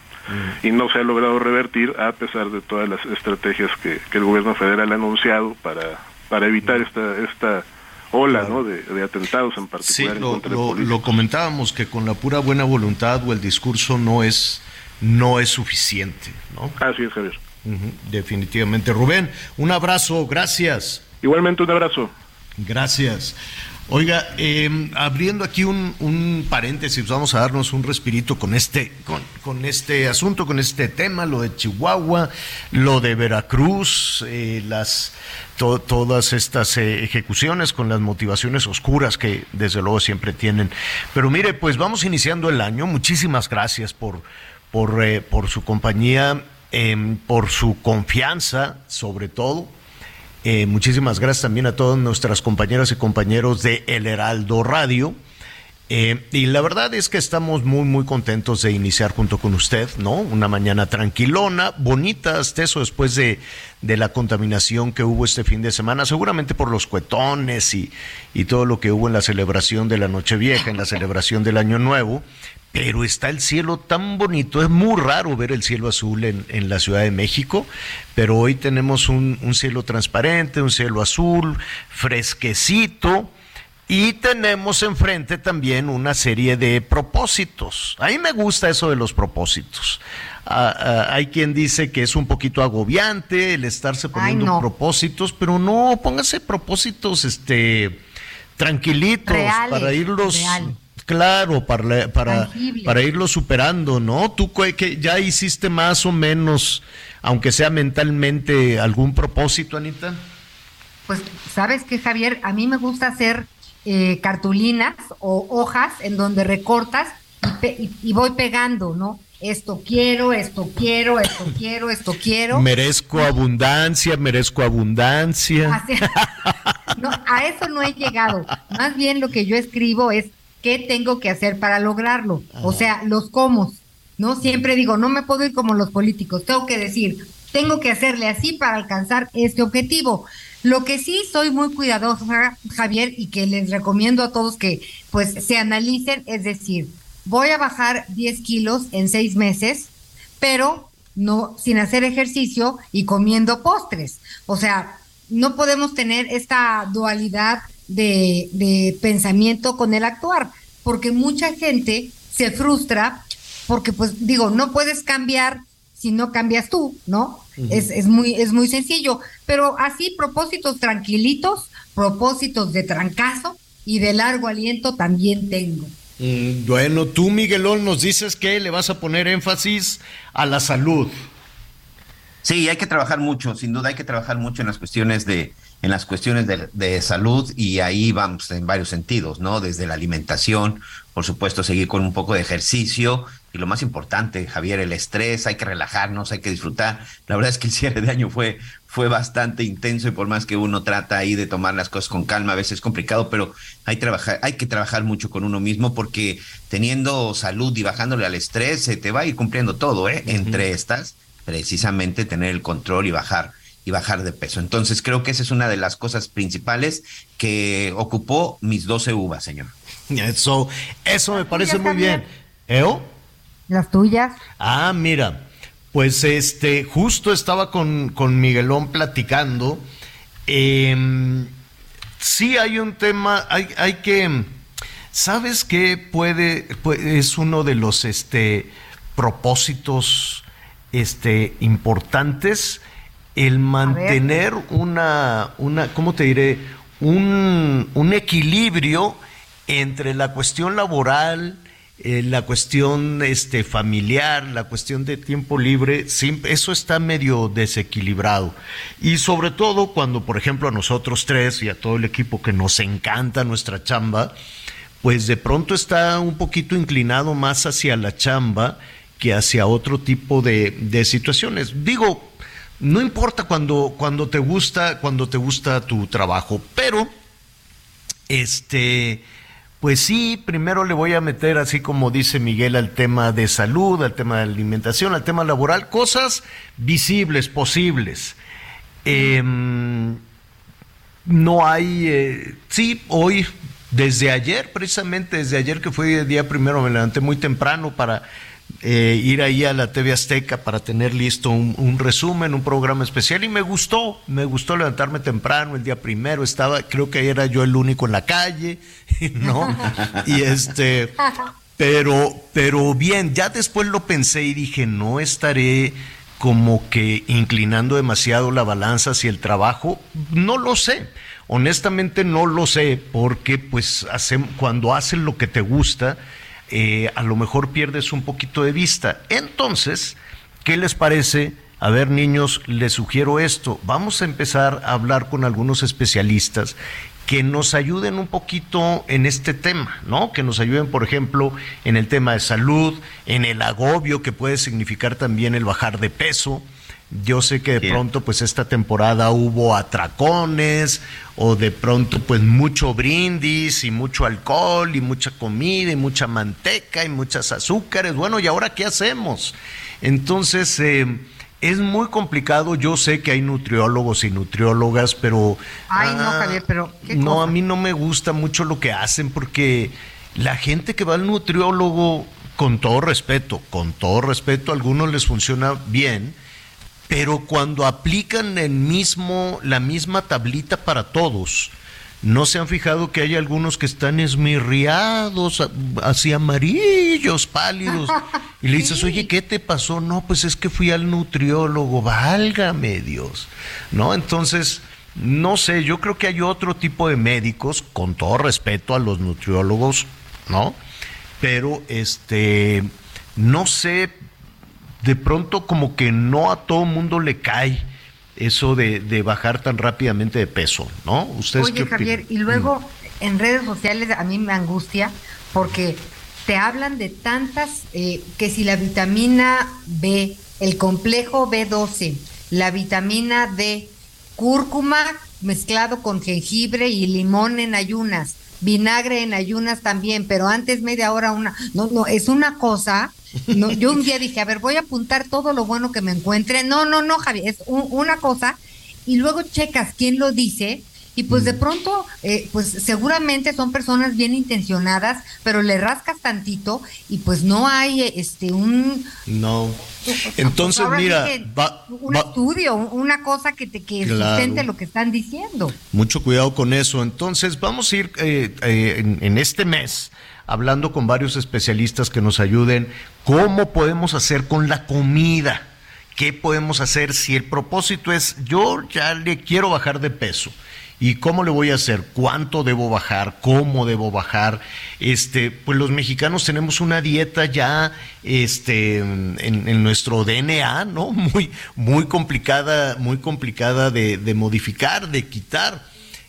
Y no se ha logrado revertir a pesar de todas las estrategias que, que el gobierno federal ha anunciado para, para evitar esta, esta ola ¿no? de, de atentados en Sí, particular en lo, contra lo- comentábamos que con la pura buena voluntad o el discurso no es, no es suficiente, ¿no? Así es, Javier. Definitivamente. Rubén, un abrazo, gracias. Igualmente un abrazo. Gracias. Oiga, eh, abriendo aquí un, un paréntesis, vamos a darnos un respirito con este, con, con este asunto, con este tema, lo de Chihuahua, lo de Veracruz, eh, las to- todas estas eh, ejecuciones con las motivaciones oscuras que desde luego siempre tienen. Pero mire, pues vamos iniciando el año. Muchísimas gracias por, por, eh, por su compañía, em, por su confianza, sobre todo. Eh, muchísimas gracias también a todas nuestras compañeras y compañeros de El Heraldo Radio. Eh, y la verdad es que estamos muy, muy contentos de iniciar junto con usted, ¿no? Una mañana tranquilona, bonita, hasta eso después de, de la contaminación que hubo este fin de semana, seguramente por los cuetones y, y todo lo que hubo en la celebración de la Nochevieja, en la celebración del Año Nuevo. Pero está el cielo tan bonito, es muy raro ver el cielo azul en, en la Ciudad de México, pero hoy tenemos un, un cielo transparente, un cielo azul, fresquecito, y tenemos enfrente también una serie de propósitos. A mí me gusta eso de los propósitos. Ah, ah, hay quien dice que es un poquito agobiante el estarse poniendo no. propósitos, pero no, póngase propósitos este tranquilitos Reales, para irlos real. Claro para, para, para irlo superando, ¿no? Tú que ya hiciste más o menos, aunque sea mentalmente, algún propósito, Anita. Pues, ¿sabes qué, Javier? A mí me gusta hacer eh, cartulinas o hojas en donde recortas y, voy pegando, ¿no? Esto quiero, esto quiero, esto quiero, esto quiero. Merezco abundancia, merezco abundancia. no, a eso no he llegado. Más bien lo que yo escribo es qué tengo que hacer para lograrlo. O sea, los cómo. ¿no? Siempre digo, no me puedo ir como los políticos. Tengo que decir, tengo que hacerle así para alcanzar este objetivo. Lo que sí soy muy cuidadosa, Javier, y que les recomiendo a todos que pues se analicen, es decir, voy a bajar 10 kilos en seis meses, pero no sin hacer ejercicio y comiendo postres. O sea, no podemos tener esta dualidad de, de pensamiento con el actuar, porque mucha gente se frustra porque pues digo, no puedes cambiar si no cambias tú, ¿no? es, es, muy, es muy sencillo, pero así propósitos tranquilitos, propósitos de trancazo y de largo aliento también tengo. Mm, bueno, tú Miguelón nos dices que le vas a poner énfasis a la salud. Sí, hay que trabajar mucho, sin duda hay que trabajar mucho en las cuestiones de, en las cuestiones de, de, salud y ahí vamos en varios sentidos, ¿no? Desde la alimentación, por supuesto, seguir con un poco de ejercicio y lo más importante, Javier, el estrés, hay que relajarnos, hay que disfrutar. La verdad es que el cierre de año fue, fue bastante intenso y por más que uno trata ahí de tomar las cosas con calma, a veces es complicado, pero hay, trabajar, hay que trabajar mucho con uno mismo porque teniendo salud y bajándole al estrés, se te va a ir cumpliendo todo, ¿eh? Entre estas, precisamente tener el control y bajar y bajar de peso. Entonces creo que esa es una de las cosas principales que ocupó mis 12 uvas, señor. Eso, eso me parece muy bien. ¿Eo? Las tuyas. Ah, mira, pues este, justo estaba con, con Miguelón platicando. Eh, sí hay un tema, hay, hay que, ¿sabes qué puede, es uno de los este, propósitos este, importantes? El mantener una, una, ¿cómo te diré? Un, un equilibrio entre la cuestión laboral, eh, la cuestión este, familiar, la cuestión de tiempo libre, eso está medio desequilibrado. Y sobre todo cuando, por ejemplo, a nosotros tres y a todo el equipo que nos encanta nuestra chamba, pues de pronto está un poquito inclinado más hacia la chamba que hacia otro tipo de, de situaciones. Digo, no importa cuando, cuando te gusta, cuando te gusta tu trabajo, pero este pues sí, primero le voy a meter, así como dice Miguel, al tema de salud, al tema de alimentación, al tema laboral, cosas visibles, posibles. Em, no hay, eh, sí, hoy, desde ayer, precisamente desde ayer que fue el día primero, me levanté muy temprano para eh, ir ahí a la TV Azteca para tener listo un, resumen, un programa especial y me gustó, me gustó levantarme temprano el día primero, estaba, creo que era yo el único en la calle, (laughs) ¿no? y este, pero, pero bien, ya después lo pensé y dije, no estaré como que inclinando demasiado la balanza hacia el trabajo, no lo sé. Honestamente no lo sé, porque pues cuando haces lo que te gusta, eh, a lo mejor pierdes un poquito de vista. Entonces, ¿qué les parece? A ver, niños, les sugiero esto. Vamos a empezar a hablar con algunos especialistas que nos ayuden un poquito en este tema, ¿no? Que nos ayuden, por ejemplo, en el tema de salud, en el agobio que puede significar también el bajar de peso, yo sé que de pronto pues esta temporada hubo atracones o de pronto pues mucho brindis y mucho alcohol y mucha comida y mucha manteca y muchas azúcares. Bueno, ¿y ahora qué hacemos? Entonces eh, es muy complicado. Yo sé que hay nutriólogos y nutriólogas, pero... Ay, no, ah, Javier, pero... no, a mí no me gusta mucho lo que hacen porque la gente que va al nutriólogo, con todo respeto, con todo respeto, a algunos les funciona bien pero cuando aplican el mismo, la misma tablita para todos, ¿no se han fijado que hay algunos que están esmirriados, así amarillos, pálidos? Y le dices, (laughs) oye, ¿qué te pasó? No, pues es que fui al nutriólogo, válgame Dios. ¿No? Entonces, no sé, yo creo que hay otro tipo de médicos, con todo respeto a los nutriólogos, ¿no? pero este, no sé, de pronto como que no a todo mundo le cae eso de, de bajar tan rápidamente de peso, ¿no? Ustedes Oye, Javier, y luego mm. en redes sociales a mí me angustia porque te hablan de tantas, eh, que si la vitamina B, el complejo B12, la vitamina D, cúrcuma mezclado con jengibre y limón en ayunas, vinagre en ayunas también, pero antes media hora una, no, no, es una cosa. No, yo un día dije, a ver, voy a apuntar todo lo bueno que me encuentre. No, no, no, Javi, es una cosa. Y luego checas quién lo dice y pues de mm. pronto, eh, pues seguramente son personas bien intencionadas, pero le rascas tantito y pues no hay este un... No. Entonces, mira, un estudio, una cosa que te que sustente lo que están diciendo. Mucho cuidado con eso. Entonces, vamos a ir eh, eh, en, en este mes hablando con varios especialistas que nos ayuden cómo podemos hacer con la comida. ¿Qué podemos hacer si el propósito es yo ya le quiero bajar de peso? ¿Y cómo le voy a hacer? ¿Cuánto debo bajar? ¿Cómo debo bajar? Este, pues los mexicanos tenemos una dieta ya este, en, nuestro DNA, ¿no? (laughs) Muy, muy complicada, muy complicada de, modificar, de quitar.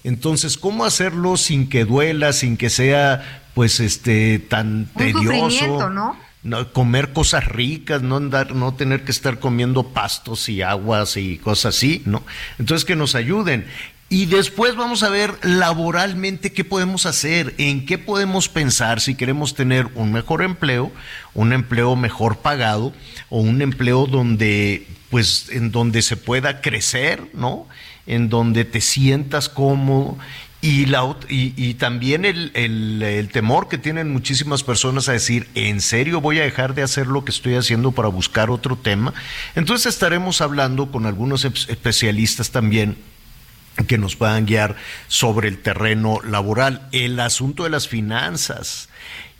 Entonces, ¿cómo hacerlo sin que duela, sin que sea pues este tan tedioso? ¿no? No, comer cosas ricas, no andar, no tener que estar comiendo pastos y aguas y cosas así, ¿no? Entonces que nos ayuden. Y después vamos a ver laboralmente qué podemos hacer, en qué podemos pensar si queremos tener un mejor empleo, un empleo mejor pagado o un empleo donde pues en donde se pueda crecer, ¿no? En donde te sientas cómodo y, la, y, también el, el, temor que tienen muchísimas personas a decir, ¿en serio voy a dejar de hacer lo que estoy haciendo para buscar otro tema? Entonces estaremos hablando con algunos especialistas también que nos puedan guiar sobre el terreno laboral. El asunto de las finanzas.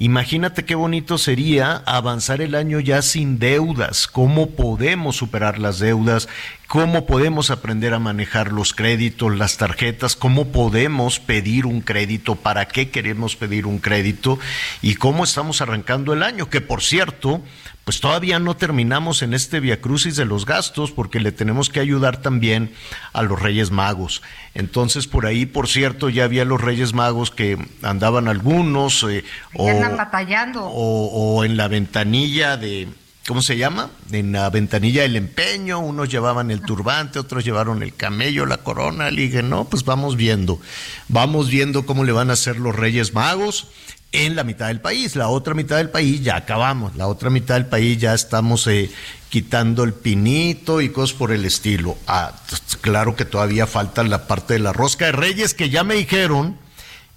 Imagínate qué bonito sería avanzar el año ya sin deudas, cómo podemos superar las deudas, cómo podemos aprender a manejar los créditos, las tarjetas, cómo podemos pedir un crédito, para qué queremos pedir un crédito y cómo estamos arrancando el año, que por cierto, pues todavía no terminamos en este viacrucis de los gastos porque le tenemos que ayudar también a los Reyes Magos. Entonces, por ahí, por cierto, ya había los Reyes Magos que andaban algunos eh, o, batallando. O, en la ventanilla de, ¿cómo se llama? En la ventanilla del empeño, unos llevaban el turbante, otros llevaron el camello, la corona. Le dije, no, pues vamos viendo, vamos viendo cómo le van a hacer los Reyes Magos en la mitad del país. La otra mitad del país ya acabamos. La otra mitad del país ya estamos eh, quitando el pinito y cosas por el estilo. Ah, claro que todavía falta la parte de la rosca de Reyes que ya me dijeron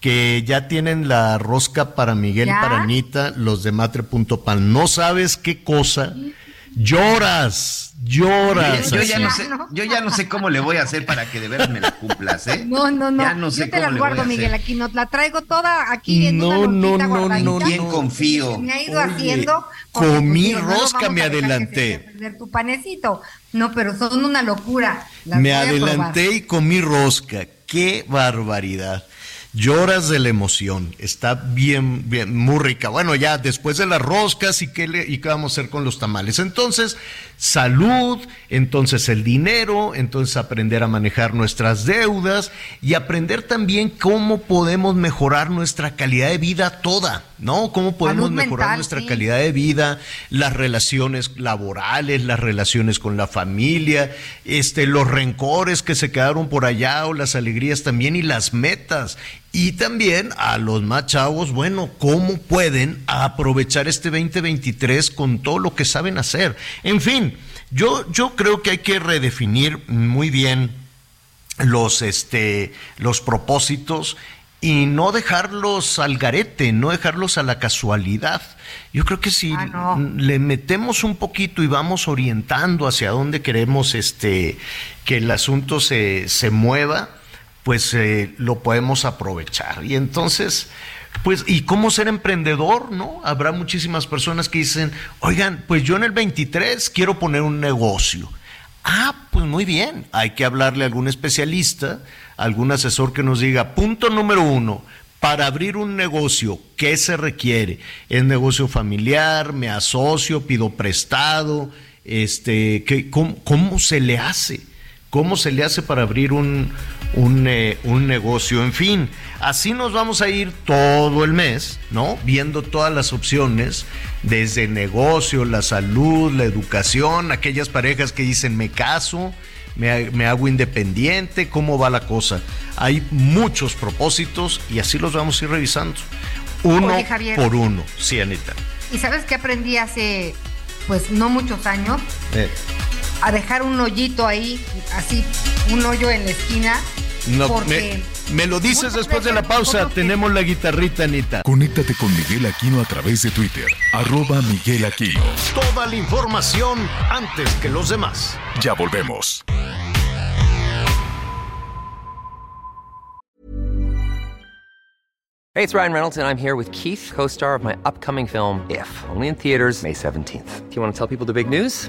que ya tienen la rosca para Miguel y para Anita, los de matre.pan. No sabes qué cosa. Lloras, lloras. Yo, ya no sé, yo ya no sé cómo le voy a hacer para que de veras me la cumplas, ¿eh? No, no, no. Ya no sé yo te la guardo, Miguel, aquí no la traigo toda aquí en no, una no, no, no, Bien confío. Me ha ido haciendo. Comí rosca, me adelanté. Perder tu panecito. No, pero son una locura. me adelanté y comí rosca. Qué barbaridad lloras de la emoción. Está bien, bien, muy rica. Bueno, ya después de las roscas y qué, le, y qué vamos a hacer con los tamales. Entonces, salud, entonces el dinero, entonces aprender a manejar nuestras deudas y aprender también cómo podemos mejorar nuestra calidad de vida toda, ¿no? Cómo podemos mejorar nuestra calidad de vida, las relaciones laborales, las relaciones con la familia, este, los rencores que se quedaron por allá o las alegrías también y las metas. Y también a los más chavos, bueno, cómo pueden aprovechar este 2023 con todo lo que saben hacer. En fin, yo, yo creo que hay que redefinir muy bien los, este, los propósitos y no dejarlos al garete, no dejarlos a la casualidad. Yo creo que si ah, le metemos un poquito y vamos orientando hacia dónde queremos este, que el asunto se, se mueva, pues eh, lo podemos aprovechar. Y entonces, pues, ¿y cómo ser emprendedor? ¿No? Habrá muchísimas personas que dicen, oigan, pues yo en el 23 quiero poner un negocio. Ah, pues muy bien, hay que hablarle a algún especialista, algún asesor que nos diga, punto número uno, para abrir un negocio, ¿qué se requiere? ¿Es negocio familiar? ¿Me asocio? ¿Pido prestado? Este, ¿qué, cómo, se le hace? ¿Cómo se le hace para abrir un, un, eh, un, negocio? En fin, así nos vamos a ir todo el mes, ¿no? Viendo todas las opciones, desde negocio, la salud, la educación, aquellas parejas que dicen me caso, me, hago independiente, cómo va la cosa. Hay muchos propósitos y así los vamos a ir revisando. Uno por uno. Sí, Anita. ¿Y sabes qué aprendí hace, pues, no muchos años? Eh. A dejar un hoyito ahí, así, un hoyo en la esquina. No, porque me, lo dices después de la pausa. Tenemos la guitarrita, Anita. Conéctate con Miguel Aquino a través de Twitter. Arroba Miguel Aquino. Toda la información antes que los demás. Ya volvemos. Hey, it's Ryan Reynolds, and I'm here with Keith, co star of my upcoming film, If, only in theaters, May 17th. Do you want to tell people the big news?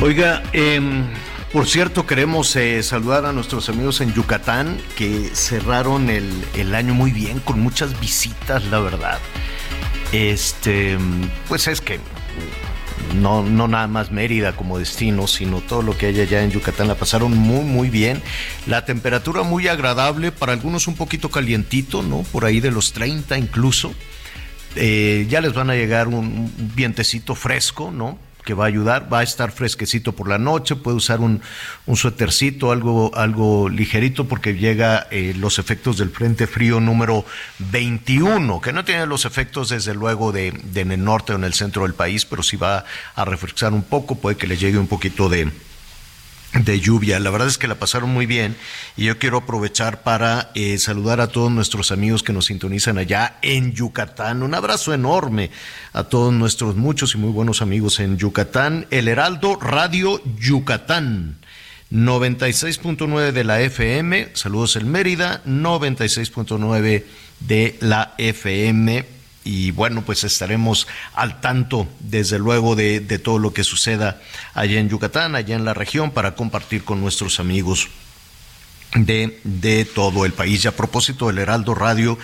Oiga, em, por cierto, queremos eh, saludar a nuestros amigos en Yucatán que cerraron el, año muy bien, con muchas visitas, la verdad. Este, pues es que no, no nada más Mérida como destino, sino todo lo que hay allá en Yucatán la pasaron muy, muy bien. La temperatura muy agradable, para algunos un poquito calientito, ¿no? Por ahí de los 30 incluso. Eh, ya les van a llegar un vientecito fresco, ¿no? Que va a ayudar, va a estar fresquecito por la noche, puede usar un, suétercito, algo, algo ligerito, porque llega eh, los efectos del Frente Frío número 21, que no tiene los efectos desde luego de, de en el norte o en el centro del país, pero sí va a refrescar un poco, puede que le llegue un poquito de, de lluvia. La verdad es que la pasaron muy bien y yo quiero aprovechar para eh, saludar a todos nuestros amigos que nos sintonizan allá en Yucatán. Un abrazo enorme a todos nuestros muchos y muy buenos amigos en Yucatán. El Heraldo Radio Yucatán. 96.9 de la FM, saludos en Mérida, 96.9 de la FM y bueno, pues estaremos al tanto, desde luego, de, todo lo que suceda allá en Yucatán, allá en la región, para compartir con nuestros amigos de, todo el país. Y a propósito del Heraldo Radio,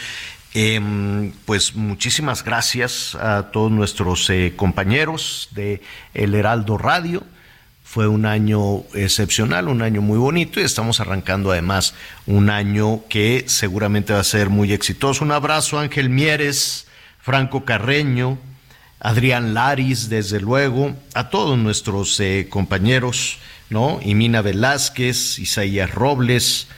em, pues muchísimas gracias a todos nuestros eh, compañeros de El Heraldo Radio. Fue un año excepcional, un año muy bonito y estamos arrancando además un año que seguramente va a ser muy exitoso. Un abrazo, Ángel Mieres Franco Carreño, Adrián Laris, desde luego, a todos nuestros eh, compañeros, ¿no? Imina Velázquez, Isaías Robles,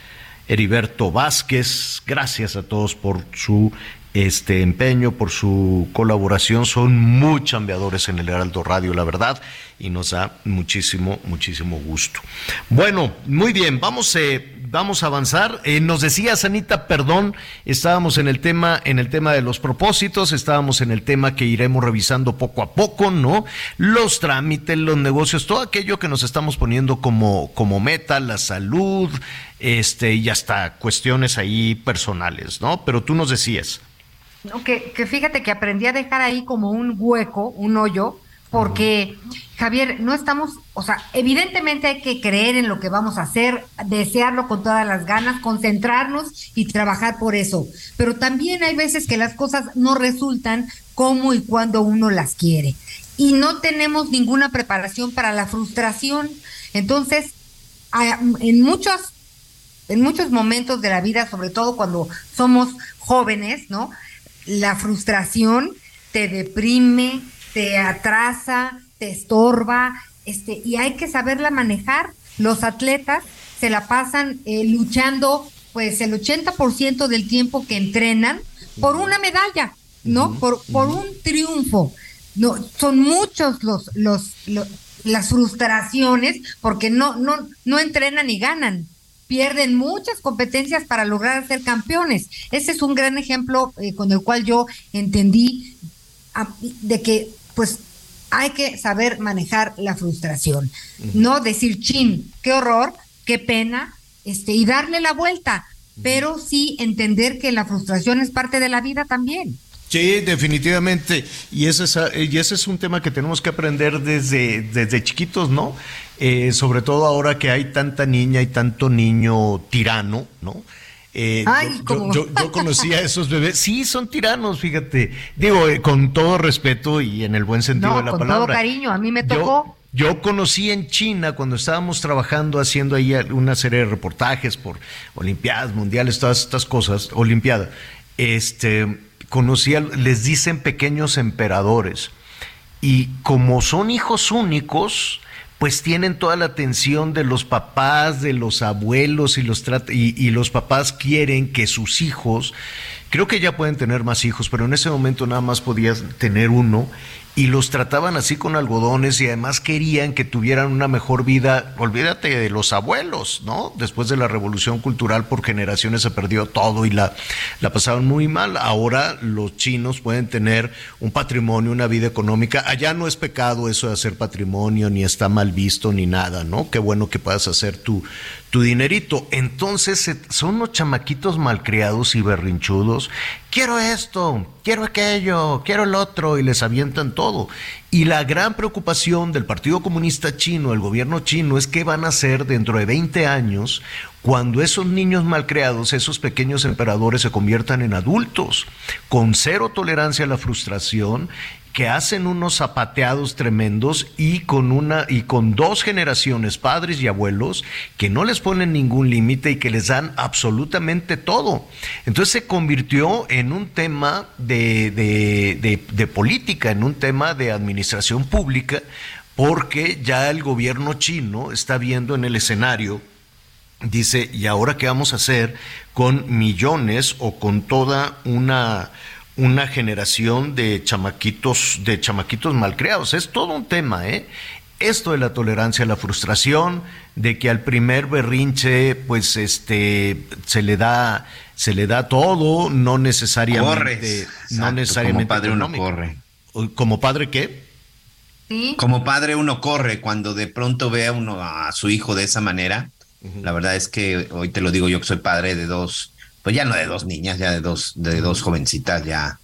Heriberto Vázquez, gracias a todos por su este empeño, por su colaboración. Son muy chambeadores en el Heraldo Radio, la verdad, y nos da muchísimo, muchísimo gusto. Bueno, muy bien, vamos eh, vamos a avanzar. Eh, nos decía Sanita, perdón, estábamos en el tema, en el tema de los propósitos, estábamos en el tema que iremos revisando poco a poco, ¿no? Los trámites, los negocios, todo aquello que nos estamos poniendo como, como meta, la salud, este, y hasta cuestiones ahí personales, ¿no? Pero tú nos decías. No, que, que fíjate que aprendí a dejar ahí como un hueco, un hoyo, porque Javier, no estamos, o sea, evidentemente hay que creer en lo que vamos a hacer, desearlo con todas las ganas, concentrarnos y trabajar por eso, pero también hay veces que las cosas no resultan como y cuando uno las quiere y no tenemos ninguna preparación para la frustración. Entonces, en muchos en muchos momentos de la vida, sobre todo cuando somos jóvenes, ¿no? La frustración te deprime, te atrasa, te estorba, este, y hay que saberla manejar. Los atletas se la pasan eh, luchando pues el 80% del tiempo que entrenan por una medalla, ¿no? por, por un triunfo. No, son muchos los, los, las frustraciones porque no, no, no entrenan y ganan. pierden muchas competencias para lograr ser campeones. Ese es un gran ejemplo eh, con el cual yo entendí de que pues hay que saber manejar la frustración, no decir chin, qué horror, qué pena, este y darle la vuelta, pero sí entender que la frustración es parte de la vida también. Sí, definitivamente. Y ese es, y ese es un tema que tenemos que aprender desde, desde chiquitos, ¿no? Eh, sobre todo ahora que hay tanta niña y tanto niño tirano, ¿no? Eh, Ay, yo, yo, yo, conocí a esos bebés. Sí, son tiranos, fíjate. Digo, eh, con todo respeto y en el buen sentido no, de la con palabra. todo cariño, a mí me tocó. Yo, yo conocí en China cuando estábamos trabajando haciendo ahí una serie de reportajes por Olimpiadas Mundiales, todas estas cosas, Olimpiada. Este, conocía, les dicen pequeños emperadores. Y como son hijos únicos, pues tienen toda la atención de los papás, de los abuelos y los, y, y, los papás quieren que sus hijos, creo que ya pueden tener más hijos, pero en ese momento nada más podías tener uno y los trataban así con algodones y además querían que tuvieran una mejor vida. Olvídate de los abuelos, ¿no? Después de la revolución cultural por generaciones se perdió todo y la, la pasaban muy mal. Ahora los chinos pueden tener un patrimonio, una vida económica. Allá no es pecado eso de hacer patrimonio, ni está mal visto, ni nada, ¿no? Qué bueno que puedas hacer tu, tu dinerito. Entonces son unos chamaquitos malcriados y berrinchudos. Quiero esto, quiero aquello, quiero el otro, y les avientan todo. Y la gran preocupación del Partido Comunista Chino, el gobierno chino, es qué van a hacer dentro de 20 años cuando esos niños malcriados, esos pequeños emperadores se conviertan en adultos, con cero tolerancia a la frustración que hacen unos zapateados tremendos y con una y con dos generaciones, padres y abuelos, que no les ponen ningún límite y que les dan absolutamente todo. Entonces se convirtió en un tema de, de, de, de política, en un tema de administración pública, porque ya el gobierno chino está viendo en el escenario Dice, ¿y ahora qué vamos a hacer con millones o con toda una una generación de chamaquitos, de chamaquitos malcriados. Es todo un tema, ¿eh? Esto de la tolerancia a la frustración, de que al primer berrinche, pues este, se le da, se le da todo, no necesariamente, Corres. no necesariamente como padre uno corre. ¿Como padre qué? ¿Sí? Como padre uno corre cuando de pronto ve a uno a su hijo de esa manera. La verdad es que hoy te lo digo yo que soy padre de dos, pues ya no de dos niñas, ya de dos, de dos jovencitas, ya,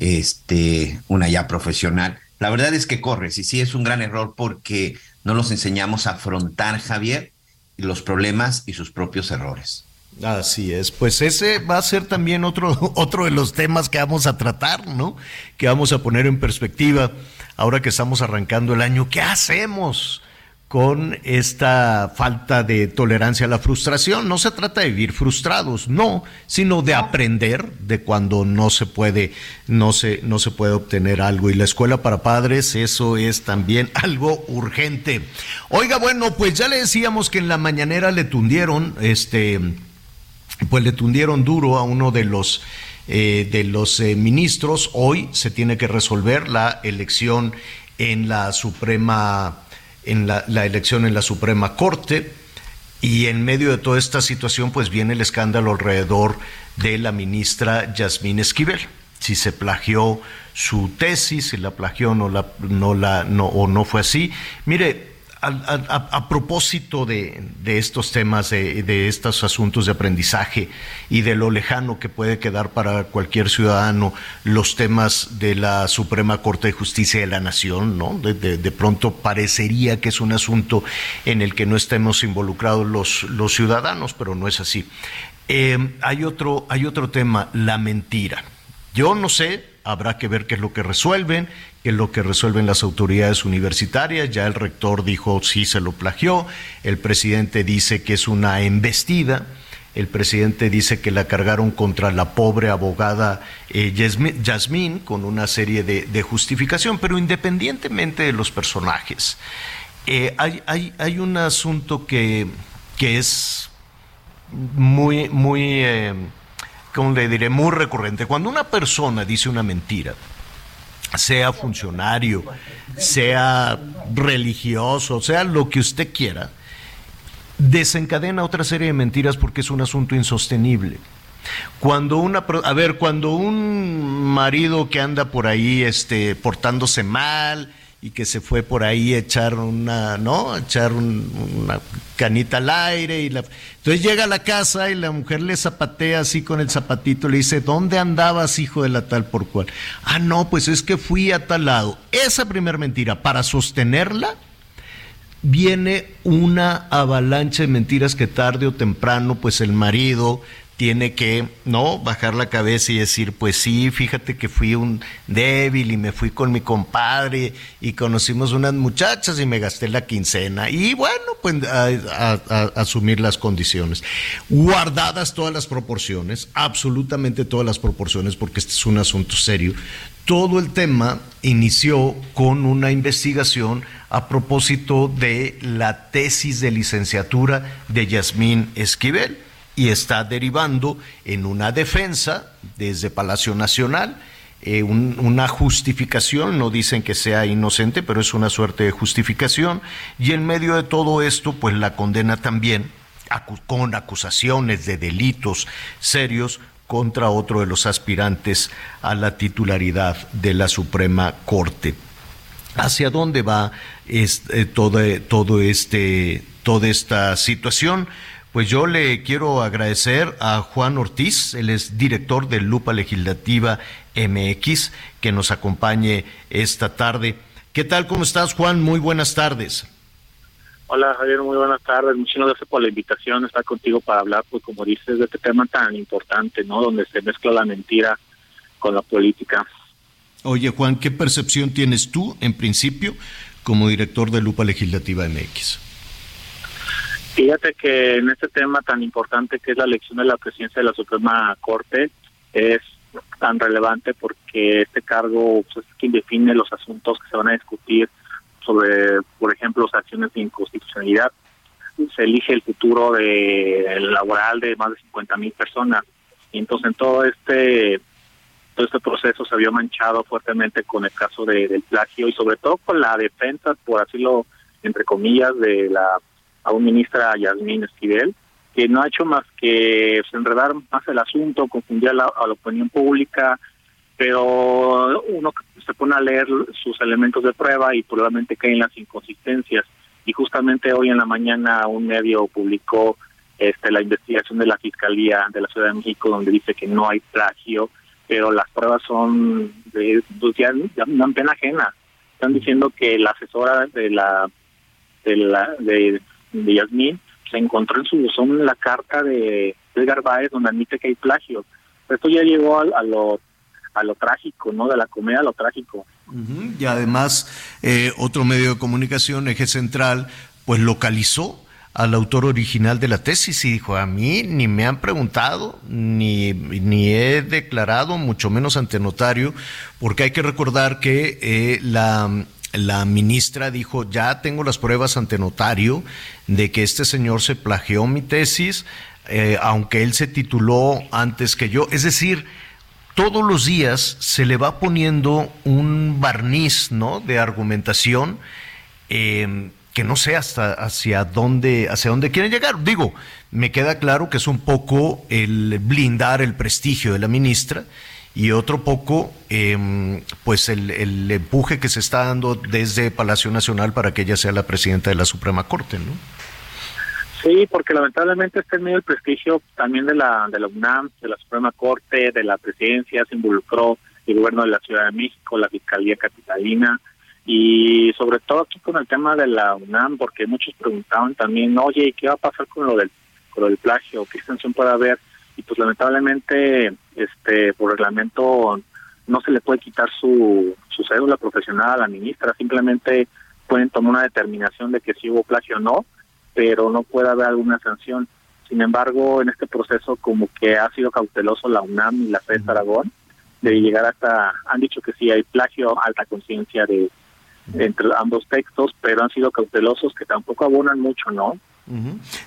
este, una ya profesional. La verdad es que corres y sí es un gran error porque no los enseñamos a afrontar, Javier, los problemas y sus propios errores. Así es, pues ese va a ser también otro, (laughs) otro de los temas que vamos a tratar, ¿no? Que vamos a poner en perspectiva ahora que estamos arrancando el año. ¿Qué hacemos con esta falta de tolerancia a la frustración? No se trata de vivir frustrados, no, sino de aprender de cuando no se puede, no se, no se puede obtener algo. Y la escuela para padres, eso es también (laughs) algo urgente. Oiga, bueno, pues ya le decíamos que en la mañanera le tundieron, este pues le tundieron duro a uno de los eh, de los eh, ministros. Hoy se tiene que resolver la elección en la Suprema, en la, elección en la Suprema Corte. Y en medio de toda esta situación, pues viene el escándalo alrededor de la ministra Yasmín Esquivel. Si se plagió su tesis, si la plagió no la, no la, no, o no fue así. Mire, a, a, propósito de, estos temas, de, de, estos asuntos de aprendizaje y de lo lejano que puede quedar para cualquier ciudadano los temas de la Suprema Corte de Justicia de la Nación, ¿no? De, pronto parecería que es un asunto en el que no estemos involucrados los, los ciudadanos, pero no es así. Eh, hay, otro, hay otro tema, la mentira. Yo no sé, habrá que ver qué es lo que resuelven, qué es lo que resuelven las autoridades universitarias. Ya el rector dijo sí se lo plagió, el presidente dice que es una embestida, el presidente dice que la cargaron contra la pobre abogada eh, Yasmín con una serie de, justificación, pero independientemente de los personajes, eh, hay, un asunto que, que es muy, muy... Eh, como le diré, muy recurrente. Cuando una persona dice una mentira, sea funcionario, sea religioso, sea lo que usted quiera, desencadena otra serie de mentiras porque es un asunto insostenible. Cuando una, a ver, cuando un marido que anda por ahí, este, portándose mal y que se fue por ahí a echar una, ¿no? echar una canita al aire y la, entonces llega a la casa y la mujer le zapatea así con el zapatito, le dice, ¿dónde andabas, hijo de la tal por cual? Ah, no, pues es que fui a tal lado. Esa primera mentira, para sostenerla, viene una avalancha de mentiras que tarde o temprano, pues el marido tiene que, ¿no? Bajar la cabeza y decir, pues sí, fíjate que fui un débil y me fui con mi compadre y conocimos unas muchachas y me gasté la quincena. Y bueno, pues asumir las condiciones. Guardadas todas las proporciones, absolutamente todas las proporciones, porque este es un asunto serio. Todo el tema inició con una investigación a propósito de la tesis de licenciatura de Yasmín Esquivel y está derivando en una defensa desde Palacio Nacional, eh, una justificación, no dicen que sea inocente, pero es una suerte de justificación, y en medio de todo esto, pues la condena también con acusaciones de delitos serios contra otro de los aspirantes a la titularidad de la Suprema Corte. ¿Hacia dónde va este, todo, este, toda esta situación? Pues yo le quiero agradecer a Juan Ortiz, él es director de Lupa Legislativa MX, que nos acompañe esta tarde. ¿Qué tal? ¿Cómo estás, Juan? Muy buenas tardes. Hola, Javier, muy buenas tardes. Muchas gracias por la invitación, estar contigo para hablar, pues como dices, de este tema tan importante, ¿no? Donde se mezcla la mentira con la política. Oye, Juan, ¿qué percepción tienes tú, en principio, como director de Lupa Legislativa MX? Fíjate que en este tema tan importante que es la elección de la presidencia de la Suprema Corte es tan relevante porque este cargo pues, es quien define los asuntos que se van a discutir sobre, por ejemplo, las acciones de inconstitucionalidad. Se elige el futuro de laboral de más de 50 mil personas. Y entonces en todo este todo este proceso se vio manchado fuertemente con el caso de, del plagio y sobre todo con la defensa, por decirlo entre comillas, de la a un ministra Yasmín Esquivel, que no ha hecho más que pues, enredar más el asunto, confundir a la, opinión pública, pero uno se pone a leer sus elementos de prueba y probablemente caen las inconsistencias. Y justamente hoy en la mañana un medio publicó este, la investigación de la Fiscalía de la Ciudad de México donde dice que no hay plagio, pero las pruebas son de, pues, ya, dan pena ajena. Están diciendo que la asesora de la de la de de Yasmín, se encontró en su buzón la carta de Edgar Báez donde admite que hay plagio. Esto ya llegó a, a lo trágico, ¿no? De la comedia a lo trágico. Y además, eh, otro medio de comunicación, Eje Central, pues localizó al autor original de la tesis y dijo, a mí ni me han preguntado, ni, ni he declarado, mucho menos ante notario, porque hay que recordar que eh, la la ministra dijo, ya tengo las pruebas ante notario de que este señor se plagió mi tesis, eh, aunque él se tituló antes que yo. Es decir, todos los días se le va poniendo un barniz ¿no? de argumentación em, que no sé hasta hacia dónde, hacia dónde quieren llegar. Digo, me queda claro que es un poco el blindar el prestigio de la ministra y otro poco em, pues el, el, empuje que se está dando desde Palacio Nacional para que ella sea la presidenta de la Suprema Corte, ¿no? Sí, porque lamentablemente está en medio del prestigio también de la, de la UNAM, de la Suprema Corte, de la presidencia, se involucró el gobierno de la Ciudad de México, la Fiscalía Capitalina, y sobre todo aquí con el tema de la UNAM, porque muchos preguntaban también, oye, ¿qué va a pasar con lo del, con lo del plagio? ¿Qué extensión puede haber? Y pues lamentablemente este por reglamento no se le puede quitar su, su cédula profesional a la ministra, simplemente pueden tomar una determinación de que si hubo plagio o no, pero no puede haber alguna sanción. Sin embargo, en este proceso como que ha sido cauteloso la UNAM y la FED Aragón de llegar hasta, han dicho que sí hay plagio, alta conciencia de entre ambos textos, pero han sido cautelosos que tampoco abonan mucho, ¿no?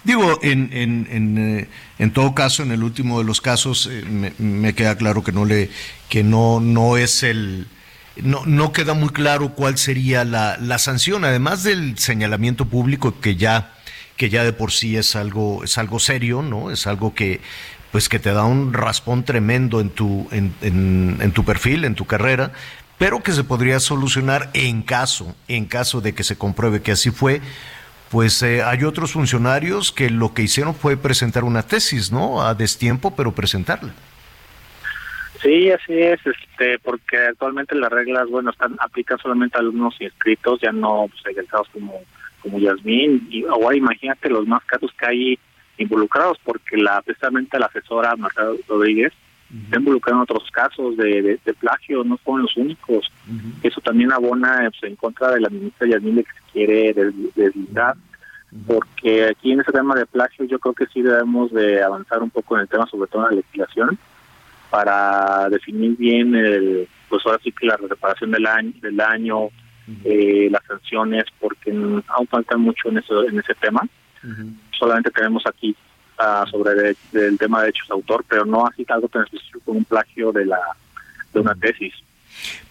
Digo, en, en, en, eh, en, todo caso, en el último de los casos, eh, me, queda claro que no le, que no, no es el, no, no queda muy claro cuál sería la, la sanción, además del señalamiento público que ya, que ya de por sí es algo, es algo serio, ¿no? Es algo que, pues que te da un raspón tremendo en tu, en, tu perfil, en tu carrera, pero que se podría solucionar en caso, en caso de que se compruebe que así fue. Pues eh, hay otros funcionarios que lo que hicieron fue presentar una tesis, ¿no? A destiempo, pero presentarla. Sí, así es, este, porque actualmente las reglas, bueno, están aplican solamente a alumnos inscritos, ya no pues, egresados como como Yasmín, y ahora imagínate los más casos que hay involucrados, porque la precisamente la asesora Marta Rodríguez está involucrada en otros casos de, de, plagio, no son los únicos. Eso también abona pues, en contra de la ministra Yasmín de que quiere deslindar, porque aquí en ese tema de plagio yo creo que sí debemos de avanzar un poco en el tema, sobre todo en la legislación, para definir bien el, pues ahora sí que la reparación del año, del daño, eh, las sanciones, porque aún falta mucho en, eso, en ese tema. Solamente tenemos aquí uh, sobre el tema de hechos de autor, pero no así algo tan específico como un plagio de, la, de una tesis.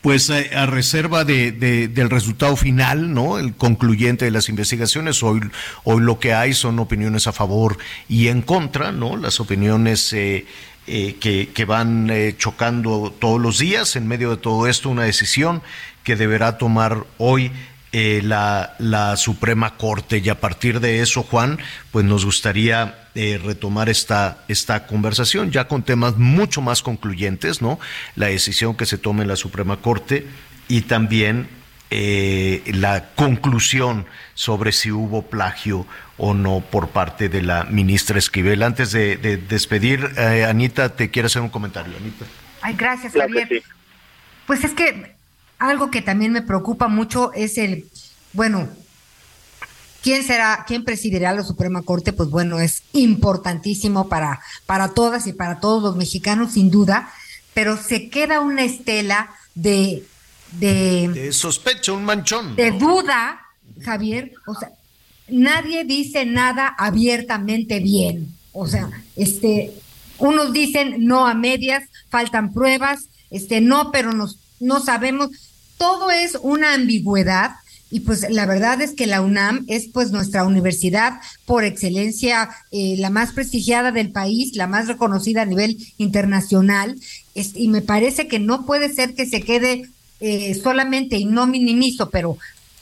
Pues eh, a reserva de, del resultado final, ¿no? El concluyente de las investigaciones, hoy, hoy lo que hay son opiniones a favor y en contra, ¿no? Las opiniones eh, eh, que, que, van chocando todos los días en medio de todo esto, una decisión que deberá tomar hoy eh, la, la, Suprema Corte. Y a partir de eso, Juan, pues nos gustaría eh, retomar esta, esta conversación ya con temas mucho más concluyentes, ¿no? La decisión que se tome en la Suprema Corte y también eh, la conclusión sobre si hubo plagio o no por parte de la ministra Esquivel. Antes de, despedir, Anita, te quiero hacer un comentario, Anita. Ay, gracias, Javier. Pues es que algo que también me preocupa mucho es el, bueno, ¿quién será, quién presidirá la Suprema Corte? Pues bueno, es importantísimo para, para todas y para todos los mexicanos, sin duda, pero se queda una estela de... De, de sospecha, un manchón. De duda, Javier, o sea, nadie dice nada abiertamente bien. O sea, este, unos dicen no a medias, faltan pruebas, este, no, pero nos, no sabemos todo es una ambigüedad y pues la verdad es que la UNAM es pues nuestra universidad por excelencia, eh, la más prestigiada del país, la más reconocida a nivel internacional, y me parece que no puede ser que se quede eh, solamente, y no minimizo, pero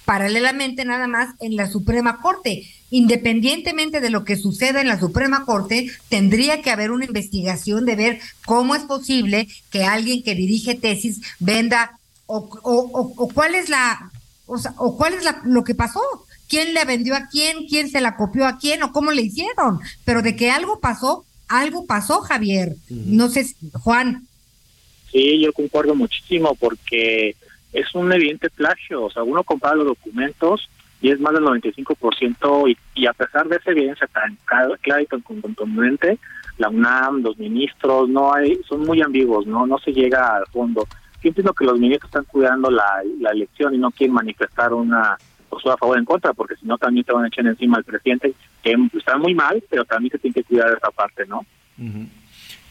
paralelamente nada más en la Suprema Corte. Independientemente de lo que suceda en la Suprema Corte, tendría que haber una investigación de ver cómo es posible que alguien que dirige tesis venda o, o, o, cuál es la, o, sea, o cuál es la, lo que pasó, quién le vendió a quién, quién se la copió a quién o cómo le hicieron, pero de que algo pasó, algo pasó, Javier. No sé, Juan. Sí, yo concuerdo muchísimo porque es un evidente plagio, o sea, uno compara los documentos y es más del 95% y, y a pesar de esa evidencia tan clara y tan contundente, la UNAM, los ministros, no hay, son muy ambiguos, no, no se llega al fondo yo entiendo que los ministros están cuidando la, elección y no quieren manifestar una postura a favor o en contra, porque si no también te van a echar encima al presidente, que está muy mal, pero también se tiene que cuidar de esa parte, ¿no?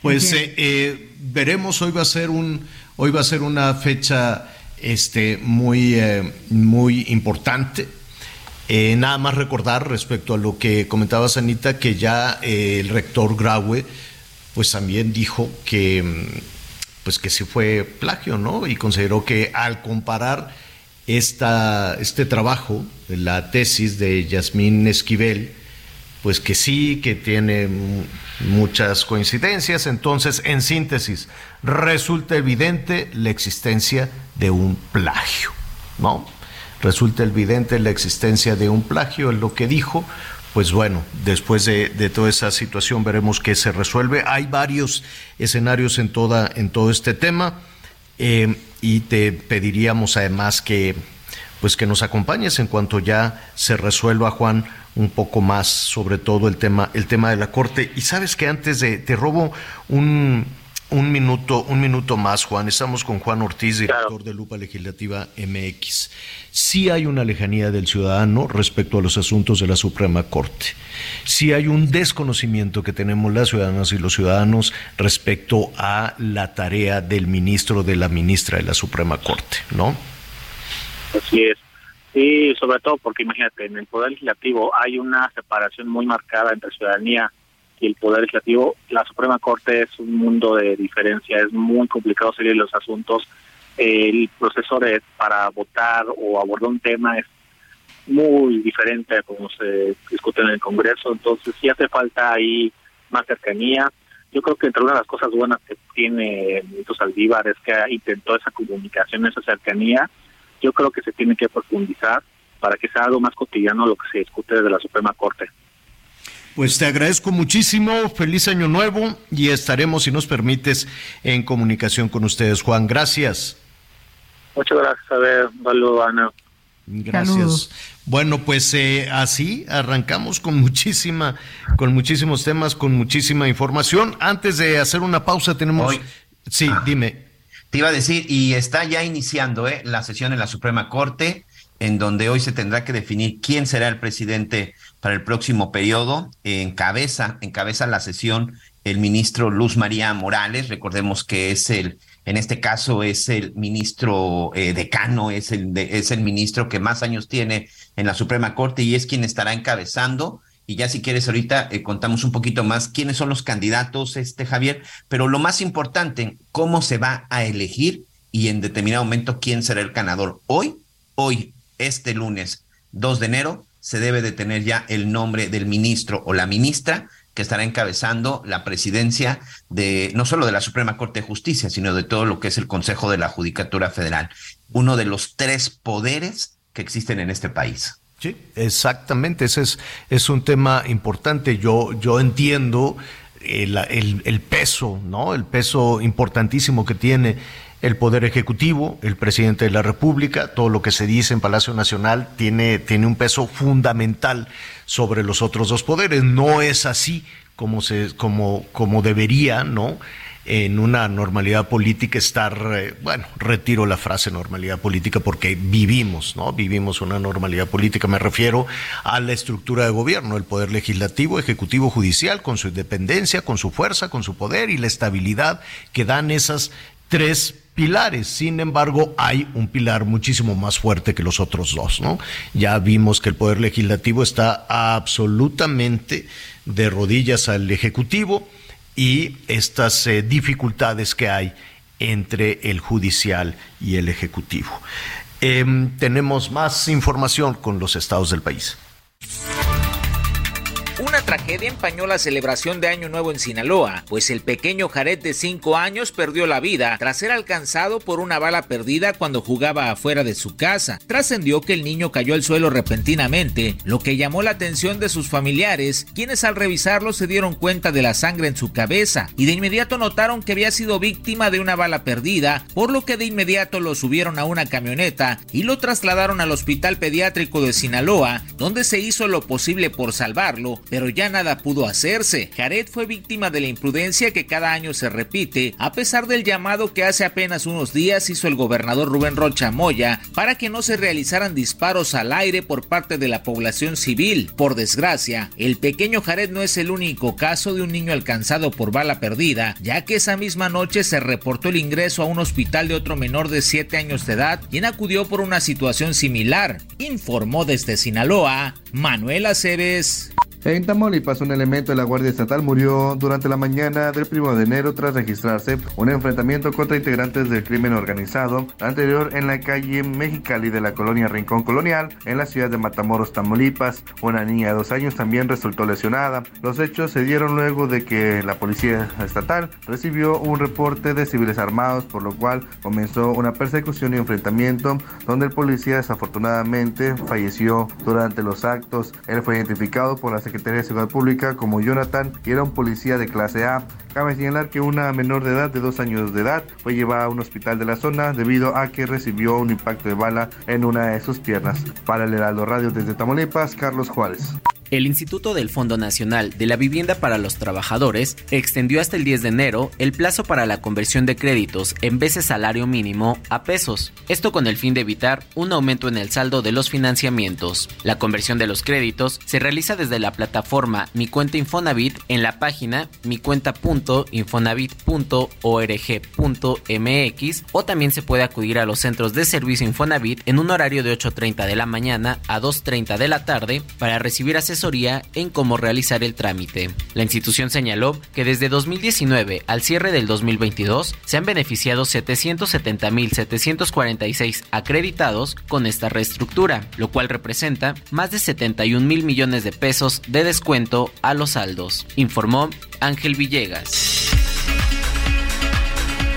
Pues eh, eh, veremos, hoy va a ser un, hoy va a ser una fecha este muy, eh, muy importante. Nada más recordar respecto a lo que comentaba Anita, que ya el rector Graue pues también dijo que mm, pues que sí fue plagio, ¿no? Y consideró que al comparar esta, este trabajo, la tesis de Yasmín Esquivel, pues que sí, que tiene muchas coincidencias. Entonces, en síntesis, resulta evidente la existencia de un plagio, ¿no? Resulta evidente la existencia de un plagio, en lo que dijo, pues bueno, después de, toda esa situación veremos qué se resuelve. Hay varios escenarios en, toda, en todo este tema eh, y te pediríamos además que, pues que nos acompañes en cuanto ya se resuelva, Juan, un poco más sobre todo el tema, el tema de la Corte. Y sabes que antes de, te robo un un minuto, un minuto más, Juan. Estamos con Juan Ortiz, director de Lupa Legislativa MX. Sí hay una lejanía del ciudadano respecto a los asuntos de la Suprema Corte. Sí hay un desconocimiento que tenemos las ciudadanas y los ciudadanos respecto a la tarea del ministro, de la ministra de la Suprema Corte, ¿no? Así es. Sí, sobre todo porque imagínate, en el Poder Legislativo hay una separación muy marcada entre ciudadanía y el Poder Legislativo. La Suprema Corte es un mundo de diferencia, es muy complicado seguir los asuntos. El proceso de para votar o abordar un tema es muy diferente a como se discute en el Congreso, entonces sí hace falta ahí más cercanía. Yo creo que entre una de las cosas buenas que tiene Benito Saldívar es que intentó esa comunicación, esa cercanía. Yo creo que se tiene que profundizar para que sea algo más cotidiano lo que se discute desde la Suprema Corte. Pues te agradezco muchísimo, feliz año nuevo y estaremos, si nos permites, en comunicación con ustedes. Juan, gracias. Muchas gracias, a ver, Ana. Gracias. Bueno, pues eh, así arrancamos con muchísima, con muchísimos temas, con muchísima información. Antes de hacer una pausa, tenemos. sí, ah. dime. Te iba a decir, y está ya iniciando eh, la sesión en la Suprema Corte, en donde hoy se tendrá que definir quién será el presidente para el próximo periodo. Encabeza, encabeza la sesión el ministro Luz María Morales. Recordemos que es el en este caso es el ministro eh, decano, es el, es el ministro que más años tiene en la Suprema Corte y es quien estará encabezando. Y ya si quieres ahorita eh, contamos un poquito más quiénes son los candidatos, este Javier, pero lo más importante, cómo se va a elegir y en determinado momento quién será el ganador. Hoy, hoy, este lunes 2 de enero, se debe de tener ya el nombre del ministro o la ministra que estará encabezando la presidencia de no solo de la Suprema Corte de Justicia, sino de todo lo que es el Consejo de la Judicatura Federal, uno de los tres poderes que existen en este país. Sí, exactamente, ese es, es un tema importante. Yo, yo entiendo el, el, peso, ¿no? El peso importantísimo que tiene el Poder Ejecutivo, el presidente de la República, todo lo que se dice en Palacio Nacional tiene, tiene un peso fundamental sobre los otros dos poderes. No es así como, se, como, como debería, ¿no? en una normalidad política estar, eh, bueno, retiro la frase normalidad política porque vivimos, ¿no? Vivimos una normalidad política, me refiero a la estructura de gobierno, el poder legislativo, ejecutivo, judicial, con su independencia, con su fuerza, con su poder y la estabilidad que dan esas tres pilares. Sin embargo, hay un pilar muchísimo más fuerte que los otros dos, ¿no? Ya vimos que el Poder Legislativo está absolutamente de rodillas al Ejecutivo y estas eh, dificultades que hay entre el judicial y el Ejecutivo. Em, tenemos más información con los estados del país. Una tragedia empañó la celebración de Año Nuevo en Sinaloa, pues el pequeño Jared de 5 años perdió la vida tras ser alcanzado por una bala perdida cuando jugaba afuera de su casa. Trascendió que el niño cayó al suelo repentinamente, lo que llamó la atención de sus familiares, quienes al revisarlo se dieron cuenta de la sangre en su cabeza y de inmediato notaron que había sido víctima de una bala perdida, por lo que de inmediato lo subieron a una camioneta y lo trasladaron al Hospital Pediátrico de Sinaloa, donde se hizo lo posible por salvarlo, pero ya nada pudo hacerse. Jared fue víctima de la imprudencia que cada año se repite, a pesar del llamado que hace apenas unos días hizo el gobernador Rubén Rocha Moya para que no se realizaran disparos al aire por parte de la población civil. Por desgracia, el pequeño Jared no es el único caso de un niño alcanzado por bala perdida, ya que esa misma noche se reportó el ingreso a un hospital de otro menor de 7 años de edad, quien acudió por una situación similar, informó desde Sinaloa Manuel Aceves. En Tamaulipas, un elemento de la Guardia Estatal murió durante la mañana del 1 de enero tras registrarse un enfrentamiento contra integrantes del crimen organizado anterior en la calle Mexicali de la colonia Rincón Colonial, en la ciudad de Matamoros, Tamaulipas. Una niña de dos años también resultó lesionada. Los hechos se dieron luego de que la policía estatal recibió un reporte de civiles armados, por lo cual comenzó una persecución y enfrentamiento donde el policía desafortunadamente falleció durante los actos. Él fue identificado por la Secretaría de Seguridad Pública como Jonathan y era un policía de clase A. Cabe señalar que una menor de edad de dos años de edad fue llevada a un hospital de la zona debido a que recibió un impacto de bala en una de sus piernas. Para el Heraldo Radio desde Tamaulipas, Carlos Juárez. El Instituto del Fondo Nacional de la Vivienda para los Trabajadores extendió hasta el 10 de enero el plazo para la conversión de créditos en veces salario mínimo a pesos, esto con el fin de evitar un aumento en el saldo de los financiamientos. La conversión de los créditos se realiza desde la plataforma Mi Cuenta Infonavit en la página micuenta.infonavit.org.mx o también se puede acudir a los centros de servicio Infonavit en un horario de 8.30 de la mañana a 2.30 de la tarde para recibir asesoría en cómo realizar el trámite. La institución señaló que desde 2019 al cierre del 2022 se han beneficiado 770.746 acreditados con esta reestructura, lo cual representa más de 71 mil millones de pesos de descuento a los saldos, informó Ángel Villegas.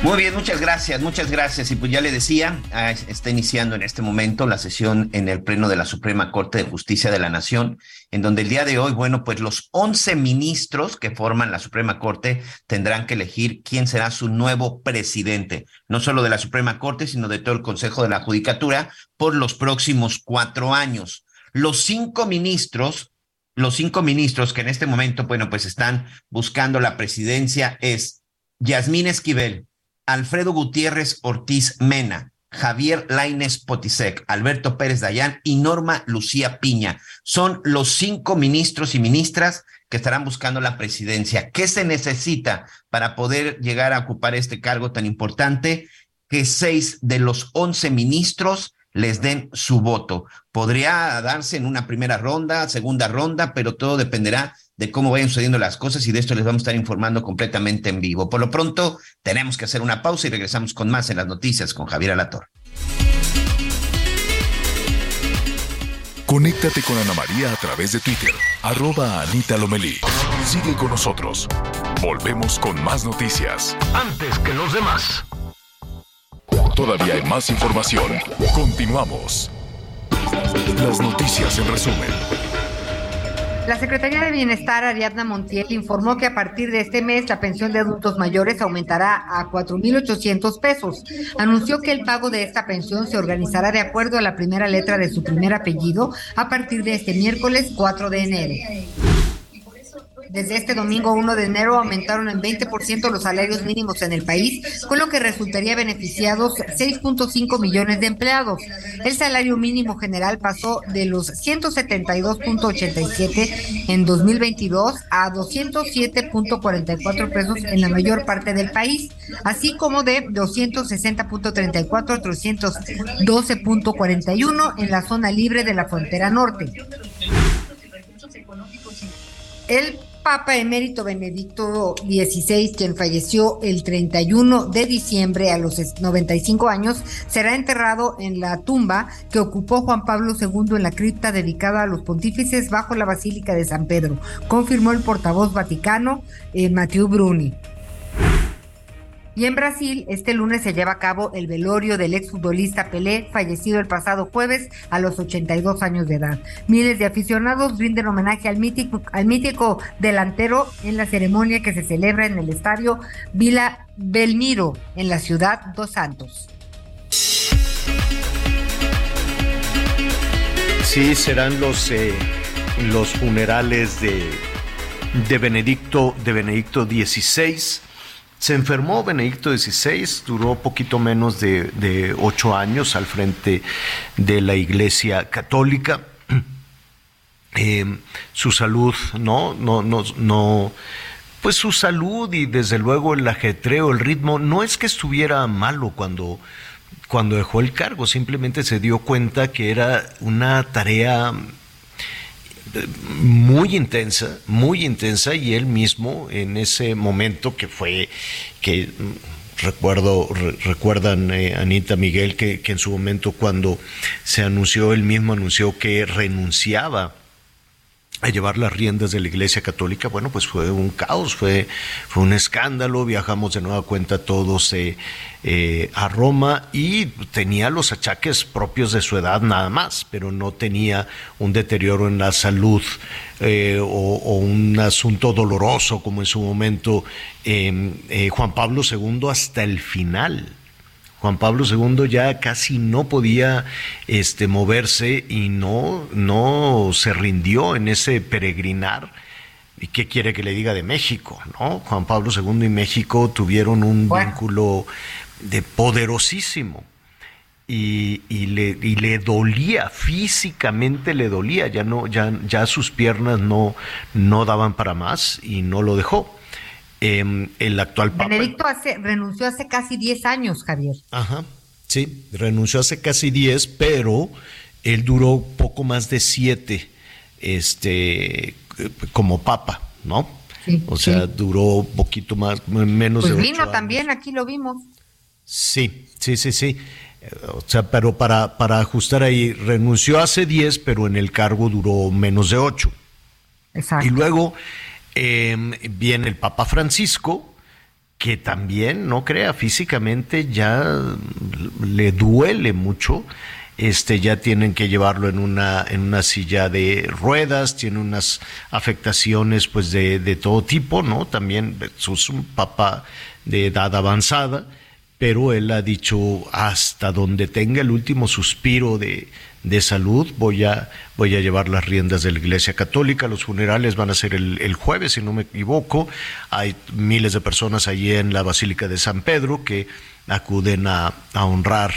Muy bien, muchas gracias, muchas gracias. Y pues ya le decía, ah, está iniciando en este momento la sesión en el Pleno de la Suprema Corte de Justicia de la Nación, en donde el día de hoy, bueno, pues los 11 ministros que forman la Suprema Corte tendrán que elegir quién será su nuevo presidente, no solo de la Suprema Corte, sino de todo el Consejo de la Judicatura por los próximos cuatro años. Los cinco ministros los cinco ministros que en este momento, bueno, pues están buscando la presidencia es Yasmín Esquivel, Alfredo Gutiérrez Ortiz Mena, Javier Laines Potisek, Alberto Pérez Dayán y Norma Lucía Piña. Son los cinco ministros y ministras que estarán buscando la presidencia. ¿Qué se necesita para poder llegar a ocupar este cargo tan importante? Que seis de los once ministros les den su voto. Podría darse en una primera ronda, segunda ronda, pero todo dependerá de cómo vayan sucediendo las cosas y de esto les vamos a estar informando completamente en vivo. Por lo pronto, tenemos que hacer una pausa y regresamos con más en las noticias con Javier Alator. Conéctate con Ana María a través de Twitter, arroba Anita Lomelí. Sigue con nosotros. Volvemos con más noticias. Antes que los demás. Todavía hay más información. Continuamos. Las noticias en resumen. La Secretaría de Bienestar, Ariadna Montiel, informó que a partir de este mes la pensión de adultos mayores aumentará a 4.800 pesos. Anunció que el pago de esta pensión se organizará de acuerdo a la primera letra de su primer apellido a partir de este miércoles 4 de enero. Desde este domingo 1 de enero aumentaron en 20% los salarios mínimos en el país, con lo que resultaría beneficiados 6.5 millones de empleados. El salario mínimo general pasó de los 172.87 en 2022 a 207.44 pesos en la mayor parte del país, así como de 260.34 a 312.41 en la zona libre de la frontera norte. El Papa emérito Benedicto XVI, quien falleció el 31 de diciembre a los 95 años, será enterrado en la tumba que ocupó Juan Pablo II en la cripta dedicada a los pontífices bajo la Basílica de San Pedro, confirmó el portavoz vaticano eh, Bruni. Y en Brasil, este lunes se lleva a cabo el velorio del exfutbolista Pelé, fallecido el pasado jueves a los 82 años de edad. Miles de aficionados rinden homenaje al mítico, al mítico delantero en la ceremonia que se celebra en el estadio Vila Belmiro, en la ciudad Dos Santos. Sí, serán los, eh, los funerales de, de Benedicto, de Benedicto XVI se enfermó Benedicto XVI, duró poquito menos de, ocho años al frente de la Iglesia Católica. (clears throat) Eh, su salud, no, no, no, no, pues su salud y desde luego el ajetreo, el ritmo, no es que estuviera malo cuando, cuando dejó el cargo, simplemente se dio cuenta que era una tarea muy intensa, muy intensa, y él mismo en ese momento que fue, que mm, recuerdo, recuerdan eh, Anita Miguel, que, que en su momento cuando se anunció, él mismo anunció que renunciaba a llevar las riendas de la Iglesia Católica, bueno, pues fue un caos, fue, fue un escándalo, viajamos de nueva cuenta todos eh, eh, a Roma y tenía los achaques propios de su edad nada más, pero no tenía un deterioro en la salud eh, o, un asunto doloroso como en su momento Juan Pablo II hasta el final Juan Pablo II ya casi no podía este, moverse y no, no se rindió en ese peregrinar. ¿Y qué quiere que le diga de México? ¿no? Juan Pablo II y México tuvieron un vínculo de poderosísimo. Y, le, le dolía, físicamente le dolía, ya no, ya, ya sus piernas no, no daban para más y no lo dejó. Em, el actual Papa. Benedicto renunció hace casi 10 años, Javier. Ajá, sí, renunció hace casi 10, pero él duró poco más de 7 este, como papa, ¿no? o sea, duró poquito más, menos pues de vino también, aquí lo vimos. Sí, sí, sí, sí. O sea, pero para, para ajustar ahí, renunció hace 10, pero en el cargo duró menos de 8. Exacto. Y luego Em, viene el Papa Francisco, que también, no crea, físicamente ya le duele mucho. Este, ya tienen que llevarlo en una, en una silla de ruedas, tiene unas afectaciones pues de, de todo tipo, ¿no? También es un papa de edad avanzada, pero él ha dicho hasta donde tenga el último suspiro de, de salud. Voy a, voy a llevar las riendas de la Iglesia Católica. Los funerales van a ser el, jueves, si no me equivoco. Hay miles de personas allí en la Basílica de San Pedro que acuden a, honrar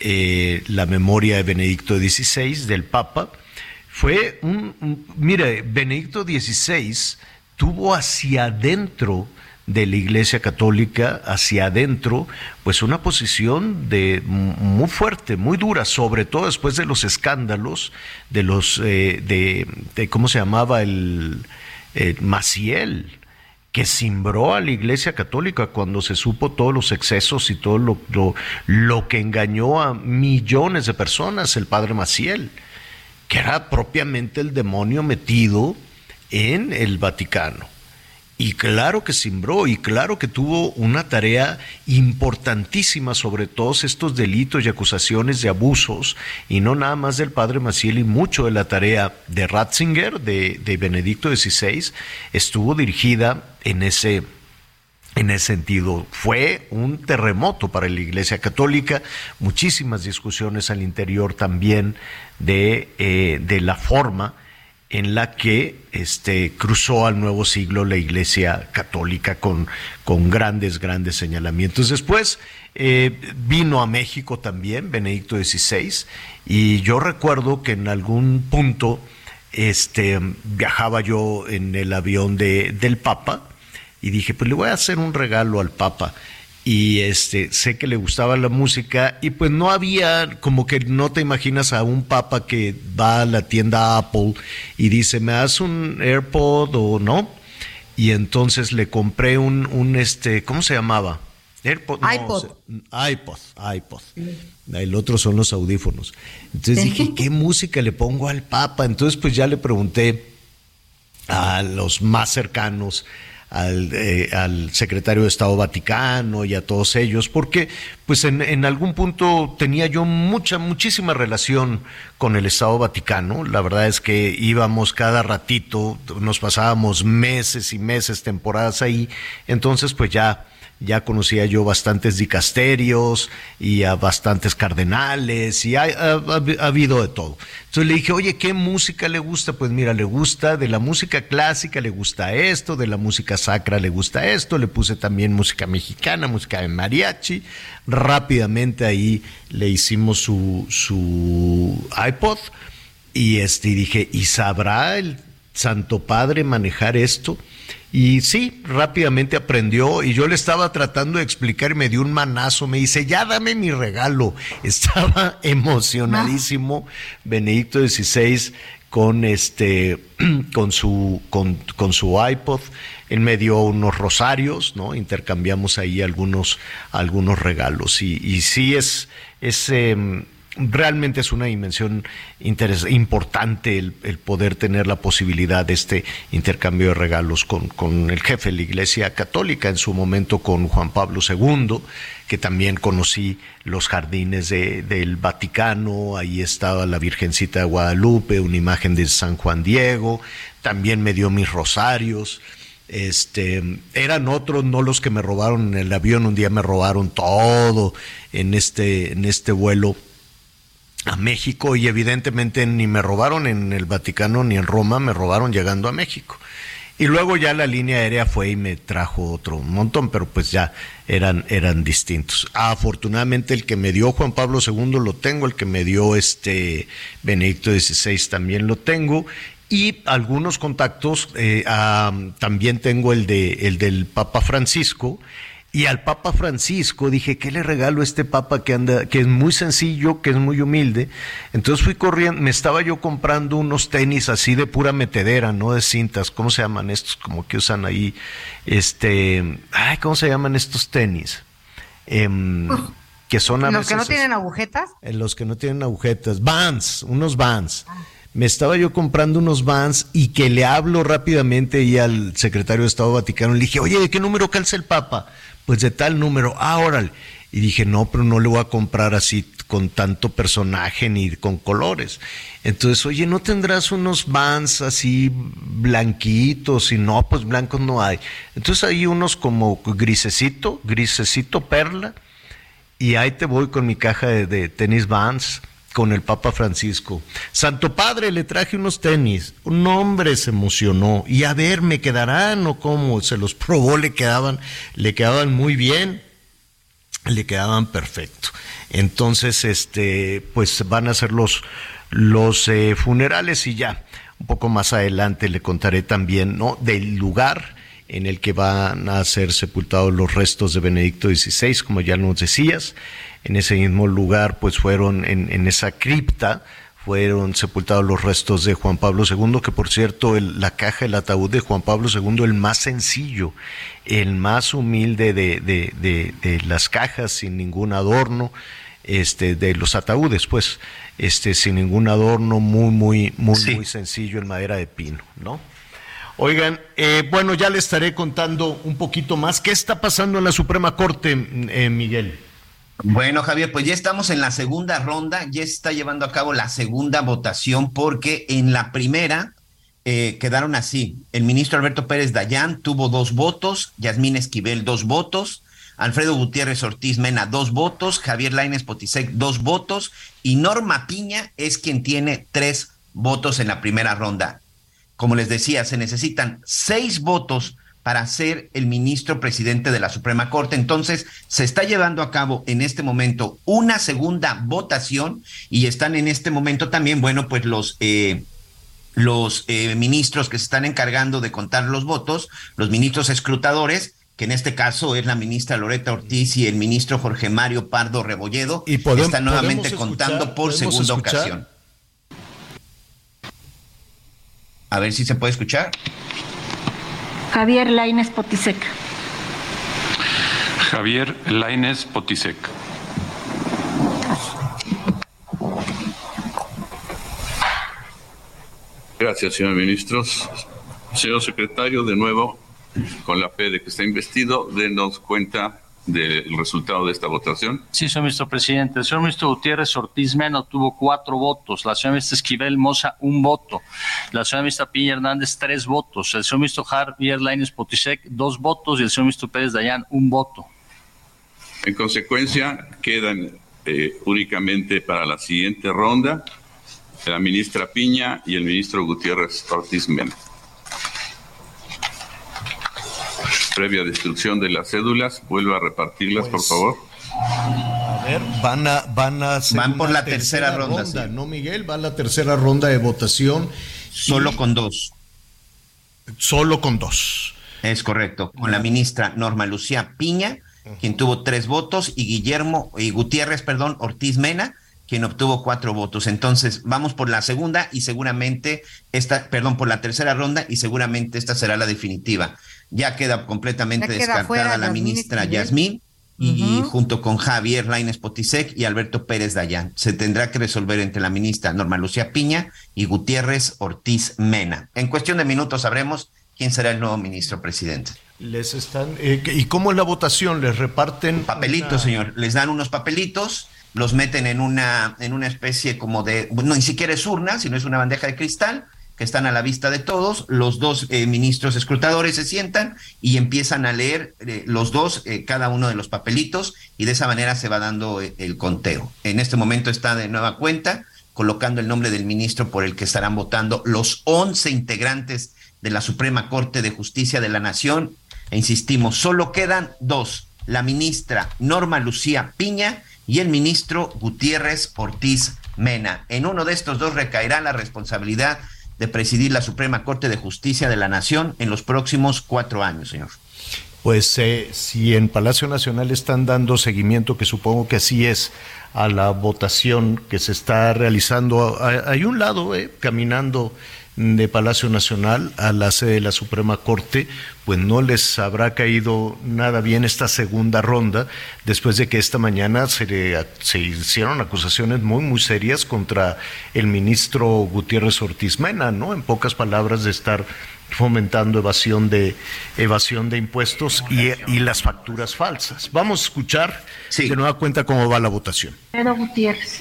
eh, la memoria de Benedicto XVI, del Papa. Fue un mire, Benedicto XVI tuvo hacia adentro de la Iglesia Católica hacia adentro, pues una posición de muy fuerte, muy dura, sobre todo después de los escándalos de los eh, de, cómo se llamaba el, Maciel que cimbró a la Iglesia Católica cuando se supo todos los excesos y todo lo, lo, lo que engañó a millones de personas, el padre Maciel, que era propiamente el demonio metido en el Vaticano. Y claro que simbró y claro que tuvo una tarea importantísima sobre todos estos delitos y acusaciones de abusos, y no nada más del padre Maciel y mucho de la tarea de Ratzinger, de, Benedicto XVI, estuvo dirigida en ese, en ese sentido. Fue un terremoto para la Iglesia Católica, muchísimas discusiones al interior también de, eh, de la forma en la que este, cruzó al nuevo siglo la Iglesia Católica con, con grandes, grandes señalamientos. Después eh, vino a México también Benedicto XVI y yo recuerdo que en algún punto este, viajaba yo en el avión de, del Papa y dije, pues le voy a hacer un regalo al Papa y este sé que le gustaba la música y pues no había como que no te imaginas a un papa que va a la tienda Apple y dice me das un AirPod o no y entonces le compré un, un este cómo se llamaba AirPod iPod. iPod iPod. El otro son los audífonos. Entonces dije (laughs) qué música le pongo al papa entonces pues ya le pregunté a los más cercanos al, eh, al, secretario de Estado Vaticano y a todos ellos, porque pues en, en, algún punto tenía yo mucha, muchísima relación con el Estado Vaticano. La verdad es que íbamos cada ratito, nos pasábamos meses y meses, temporadas ahí, entonces pues ya ya conocía yo bastantes dicasterios y a bastantes cardenales y ha, habido de todo. Entonces le dije, oye, ¿qué música le gusta? Pues mira, le gusta de la música clásica, le gusta esto, de la música sacra le gusta esto, le puse también música mexicana, música de mariachi. Rápidamente ahí le hicimos su, su iPod y este, dije, ¿y sabrá el Santo Padre manejar esto? Y sí, rápidamente aprendió y yo le estaba tratando de explicar y me dio un manazo, me dice, ya dame mi regalo. (laughs) Estaba emocionadísimo Benedicto XVI con este (clears throat) con su con, con, su iPod. Él me dio unos rosarios no intercambiamos ahí algunos algunos regalos. Y, y sí es es em, realmente es una dimensión importante el, poder tener la posibilidad de este intercambio de regalos con, el jefe de la Iglesia Católica, en su momento con Juan Pablo II, que también conocí los jardines del Vaticano, ahí estaba la Virgencita de Guadalupe, una imagen de San Juan Diego, también me dio mis rosarios. Este, eran otros, no los que me robaron en el avión, un día me robaron todo en este, en este vuelo a México y evidentemente ni me robaron en el Vaticano ni en Roma, me robaron llegando a México. Y luego ya la línea aérea fue y me trajo otro montón, pero pues ya eran, eran distintos. Afortunadamente el que me dio Juan Pablo II lo tengo, el que me dio este Benedicto XVI también lo tengo. Y algunos contactos, eh, también tengo el, de, el del Papa Francisco, y al Papa Francisco dije, ¿qué le regalo a este Papa que anda, que es muy sencillo, que es muy humilde? Entonces fui corriendo, me estaba yo comprando unos tenis así de pura metedera, no de cintas, ¿cómo se llaman estos? Como que usan ahí, este, ay, ¿cómo se llaman estos tenis? Em, que son ¿Los que no tienen agujetas? En los que no tienen agujetas, Vans, unos Vans. Me estaba yo comprando unos Vans y que le hablo rápidamente y al secretario de Estado Vaticano le dije, oye, ¿de qué número calza el Papa? Pues de tal número, ah, órale. Y dije, no, pero no le voy a comprar así con tanto personaje ni con colores. Entonces, oye, ¿no tendrás unos vans así blanquitos? Y no, pues blancos no hay. Entonces hay unos como grisecito, grisecito perla. Y ahí te voy con mi caja de, de tenis vans con el Papa Francisco. Santo Padre, le traje unos tenis. Un hombre se emocionó. Y a ver, ¿me quedarán o cómo? Se los probó, le quedaban, le quedaban muy bien, le quedaban perfecto. Entonces, este, pues van a ser los, los eh, funerales y ya. Un poco más adelante le contaré también, ¿no? Del lugar en el que van a ser sepultados los restos de Benedicto XVI, como ya nos decías en ese mismo lugar, pues fueron en, esa cripta, fueron sepultados los restos de Juan Pablo II, que por cierto, la caja, el ataúd de Juan Pablo II, el más sencillo, el más humilde de, de, las cajas, sin ningún adorno, este, de los ataúdes, pues, este, sin ningún adorno, muy, muy, muy, muy sencillo en madera de pino, ¿no? Oigan, eh, bueno, ya le estaré contando un poquito más. ¿Qué está pasando en la Suprema Corte, eh, Miguel? Bueno, Javier, pues ya estamos en la segunda ronda, ya se está llevando a cabo la segunda votación porque en la primera eh, quedaron así. El ministro Alberto Pérez Dayán tuvo dos votos, Yasmín Esquivel dos votos, Alfredo Gutiérrez Ortiz Mena dos votos, Javier Laines Potisek dos votos y Norma Piña es quien tiene tres votos en la primera ronda. Como les decía, se necesitan seis votos para ser el ministro presidente de la Suprema Corte. Entonces, se está llevando a cabo en este momento una segunda votación y están en este momento también, bueno, pues los... Eh, los eh, ministros que se están encargando de contar los votos, los ministros escrutadores, que en este caso es la ministra Loreta Ortiz y el ministro Jorge Mario Pardo Rebolledo, y están nuevamente contando por segunda ocasión. A ver si se puede escuchar. Javier Laines Potisek. Javier Laines Potisek. Gracias, señor ministro. Señor secretario, de nuevo, con la fe de que está investido, denos cuenta del resultado de esta votación? Sí, señor ministro presidente. El señor ministro Gutiérrez Ortiz Mena tuvo cuatro votos, la señora ministra Esquivel Moza un voto, la señora ministra Piña Hernández tres votos, el señor ministro Javier Lainez Potisek dos votos y el señor ministro Pérez Dayán un voto. En consecuencia, quedan eh, únicamente para la siguiente ronda la ministra Piña y el ministro Gutiérrez Ortiz Mena. Previa destrucción de las cédulas. Vuelva a repartirlas, por pues, favor. A ver, van a, van a van por la tercera, ronda, ¿no, Miguel? Va a la tercera ronda de votación. Solo con dos. Solo con dos. Es correcto. Con la ministra Norma Lucía Piña, quien tuvo tres votos, y Guillermo, y Gutiérrez, perdón, Ortiz Mena, quien obtuvo cuatro votos. Entonces, vamos por la segunda y seguramente esta, perdón, por la tercera ronda y seguramente esta será la definitiva. Ya queda completamente descartada la ministra Yasmín y junto con Javier Laines Potisek y Alberto Pérez Dayán. Se tendrá que resolver entre la ministra Norma Lucía Piña y Gutiérrez Ortiz Mena. En cuestión de minutos sabremos quién será el nuevo ministro presidente. Les están eh, ¿Y cómo es la votación? ¿Les reparten? Papelitos, señor. Les dan unos papelitos, los meten en una, en una especie como de, no, ni siquiera es urna, sino es una bandeja de cristal que están a la vista de todos. Los dos eh, ministros escrutadores se sientan y empiezan a leer eh, los dos eh, cada uno de los papelitos y de esa manera se va dando el conteo. En este momento está de nueva cuenta colocando el nombre del ministro por el que estarán votando los 11 integrantes de la Suprema Corte de Justicia de la Nación. E insistimos, solo quedan dos, la ministra Norma Lucía Piña y el ministro Gutiérrez Ortiz Mena. En uno de estos dos recaerá la responsabilidad de presidir la Suprema Corte de Justicia de la Nación en los próximos cuatro años, señor. Pues eh, si en Palacio Nacional están dando seguimiento, que supongo que así es, a la votación que se está realizando, hay un lado, eh, caminando de Palacio Nacional a la sede de la Suprema Corte, pues no les habrá caído nada bien esta segunda ronda, después de que esta mañana se, se hicieron acusaciones muy, muy serias contra el ministro Gutiérrez Ortiz Mena, ¿no? En pocas palabras, de estar fomentando evasión de evasión de impuestos y, y las facturas falsas. Vamos a escuchar de nueva cuenta cómo va la votación. Pedro Gutiérrez.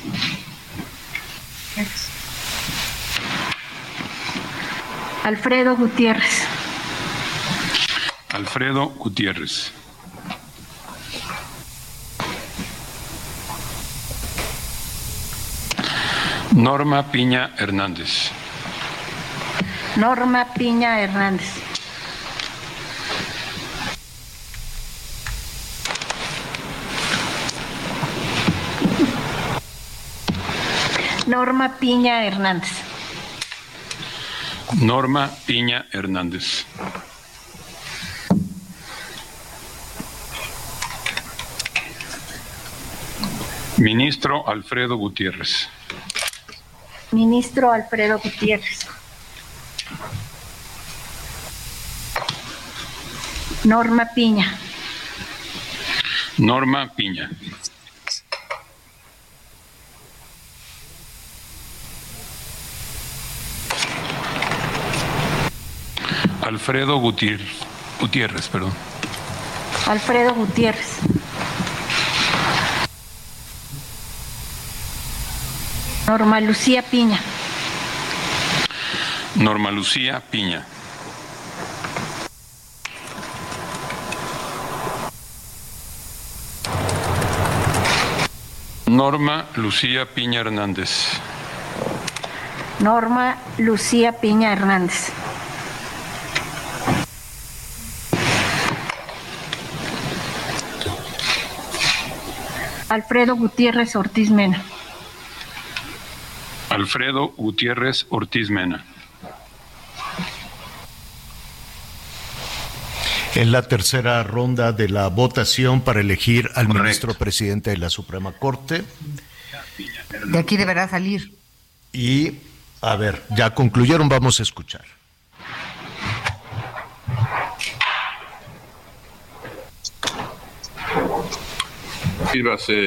Alfredo Gutiérrez. Alfredo Gutiérrez. Norma Piña Hernández. Norma Piña Hernández. Norma Piña Hernández. Norma Piña Hernández. Ministro Alfredo Gutiérrez. Ministro Alfredo Gutiérrez. Norma Piña. Norma Piña. Alfredo Gutiérrez, Gutiérrez, perdón. Alfredo Gutiérrez. Norma Lucía Piña. Norma Lucía Piña. Norma Lucía Piña Hernández. Norma Lucía Piña Hernández. Alfredo Gutiérrez Ortiz Mena. Alfredo Gutiérrez Ortiz Mena. En la tercera ronda de la votación para elegir al ministro presidente de la Suprema Corte. De aquí deberá salir. Y, a ver, ya concluyeron, vamos a escuchar.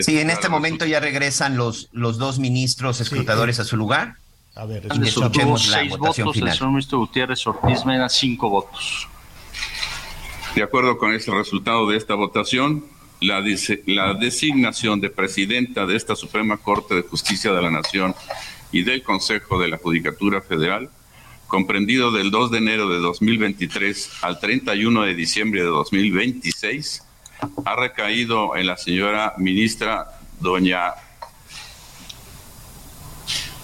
Sí, en este momento ya regresan los, los dos ministros escrutadores a su lugar. A ver, escuchemos la seis votación votos, final. El señor ministro Gutiérrez Ortiz Mena, cinco votos. De acuerdo con este resultado de esta votación, la, la designación de presidenta de esta Suprema Corte de Justicia de la Nación y del Consejo de la Judicatura Federal, comprendido del 2 de enero de 2023 al 31 de diciembre de 2026, ha recaído en la señora ministra doña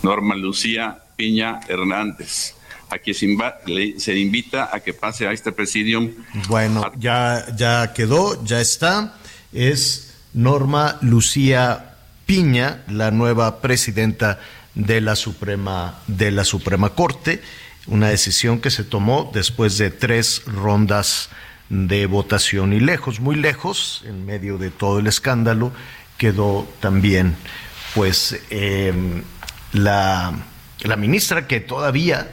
Norma Lucía Piña Hernández, a quien se, invita a que pase a este presidium. Bueno, ya, ya quedó, ya está. Es Norma Lucía Piña, la nueva presidenta de la Suprema, de la Suprema Corte, una decisión que se tomó después de tres rondas de votación. Y lejos, muy lejos, en medio de todo el escándalo, quedó también pues em, la, la ministra que todavía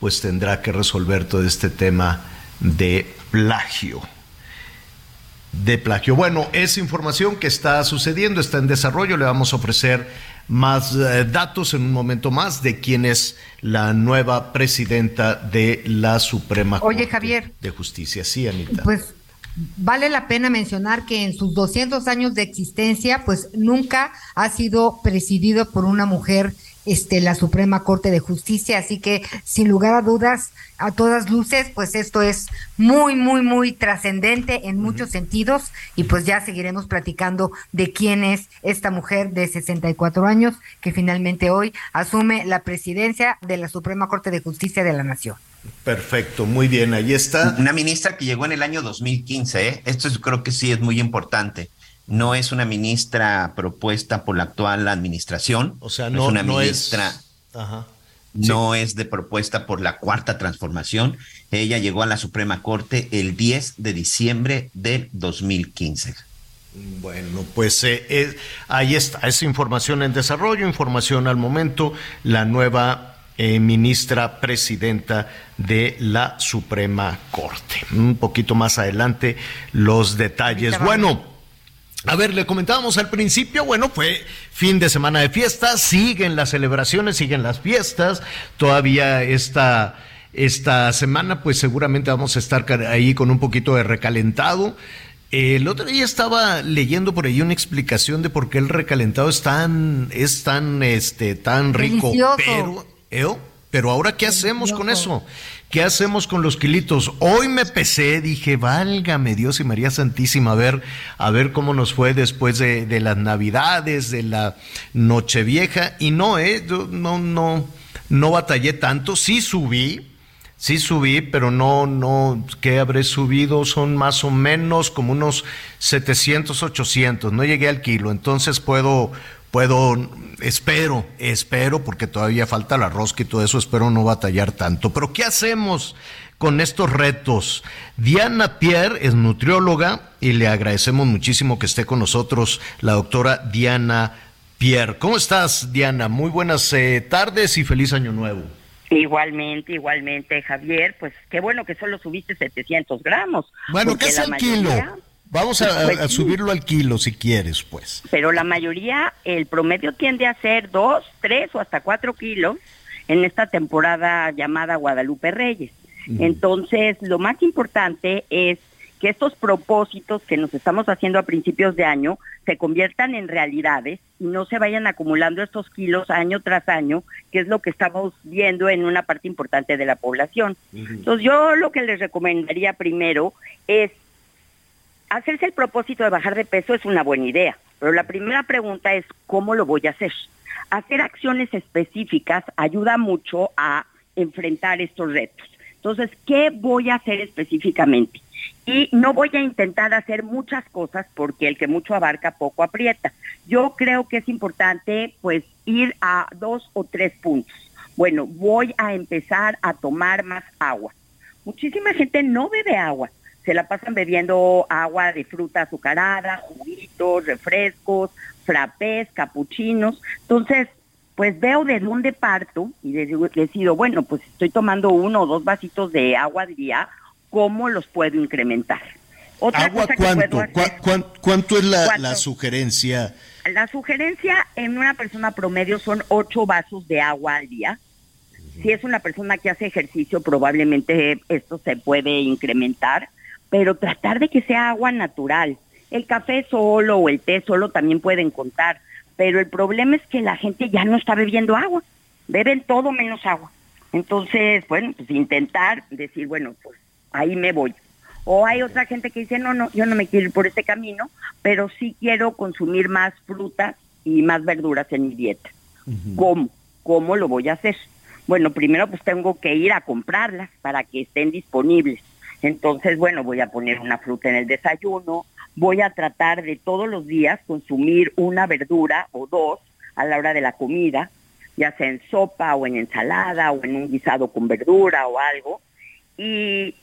pues tendrá que resolver todo este tema de plagio. De plagio. Bueno, es información que está sucediendo, está en desarrollo, le vamos a ofrecer más eh, datos en un momento más de quién es la nueva presidenta de la Suprema Oye, Javier, de Justicia. Sí, Anita. Pues vale la pena mencionar que en sus 200 años de existencia, pues nunca ha sido presidido por una mujer este, la Suprema Corte de Justicia. Así que, sin lugar a dudas, a todas luces, pues esto es muy, muy, muy trascendente en muchos sentidos y pues ya seguiremos platicando de quién es esta mujer de 64 años que finalmente hoy asume la presidencia de la Suprema Corte de Justicia de la Nación. Perfecto, muy bien, ahí está. Una ministra que llegó en el año 2015, ¿eh? esto creo que sí es muy importante no es una ministra propuesta por la actual administración. O sea, no, es una no ministra. No es de propuesta por la cuarta transformación. Ella llegó a la Suprema Corte el 10 de diciembre del 2015. Bueno, pues eh, eh, ahí está, esa información en desarrollo, información al momento, la nueva eh, ministra presidenta de la Suprema Corte. Un poquito más adelante los detalles. Bueno, a ver, le comentábamos al principio, bueno, fue fin de semana de fiestas, siguen las celebraciones, siguen las fiestas, todavía esta, esta semana pues seguramente vamos a estar ahí con un poquito de recalentado. El otro día estaba leyendo por ahí una explicación de por qué el recalentado es tan, es tan, este, tan rico. Pero, ¿eh? pero ahora, ¿qué hacemos con eso? ¿Qué hacemos con los kilitos? Hoy me pesé, dije, válgame Dios y María Santísima, a ver, a ver cómo nos fue después de, de las Navidades, de la Nochevieja. Y no, eh, no, no, no batallé tanto. Sí subí, sí subí, pero no, no, ¿qué habré subido? Son más o menos como unos 700, 800. No llegué al kilo, entonces puedo, puedo, espero, espero, porque todavía falta la rosca y todo eso, espero no batallar tanto. Pero ¿qué hacemos con estos retos? Diana Pierre es nutrióloga y le agradecemos muchísimo que esté con nosotros la doctora Diana Pierre. ¿Cómo estás, Diana? Muy buenas eh, tardes y feliz año nuevo. Igualmente, igualmente, Javier. Pues qué bueno que solo subiste 700 gramos. Bueno, ¿qué es el kilo? Vamos a, pues subirlo al kilo si quieres, pues. Pero la mayoría, el promedio tiende a ser dos, tres o hasta cuatro kilos en esta temporada llamada Guadalupe Reyes. Entonces, lo más importante es que estos propósitos que nos estamos haciendo a principios de año se conviertan en realidades y no se vayan acumulando estos kilos año tras año, que es lo que estamos viendo en una parte importante de la población. Entonces, yo lo que les recomendaría primero es hacerse el propósito de bajar de peso es una buena idea, pero la primera pregunta es ¿cómo lo voy a hacer? Hacer acciones específicas ayuda mucho a enfrentar estos retos. Entonces, ¿qué voy a hacer específicamente? Y no voy a intentar hacer muchas cosas porque el que mucho abarca poco aprieta. Yo creo que es importante pues ir a dos o tres puntos. Bueno, voy a empezar a tomar más agua. Muchísima gente no bebe agua se la pasan bebiendo agua de fruta azucarada, juguitos, refrescos, frappés, capuchinos. Entonces, pues veo de dónde parto y decido, bueno, pues estoy tomando uno o dos vasitos de agua al día, ¿cómo los puedo incrementar? ¿Agua cuánto? ¿Cuánto es la, la sugerencia? La sugerencia en una persona promedio son ocho vasos de agua al día. Si es una persona que hace ejercicio, probablemente esto se puede incrementar pero tratar de que sea agua natural. El café solo o el té solo también pueden contar, pero el problema es que la gente ya no está bebiendo agua, beben todo menos agua. Entonces, bueno, pues intentar decir, bueno, pues ahí me voy. O hay otra gente que dice, no, no, yo no me quiero ir por este camino, pero sí quiero consumir más frutas y más verduras en mi dieta. ¿Cómo? ¿Cómo lo voy a hacer? Bueno, primero pues tengo que ir a comprarlas para que estén disponibles. Entonces, bueno, voy a poner una fruta en el desayuno, voy a tratar de todos los días consumir una verdura o dos a la hora de la comida, ya sea en sopa o en ensalada o en un guisado con verdura o algo. Y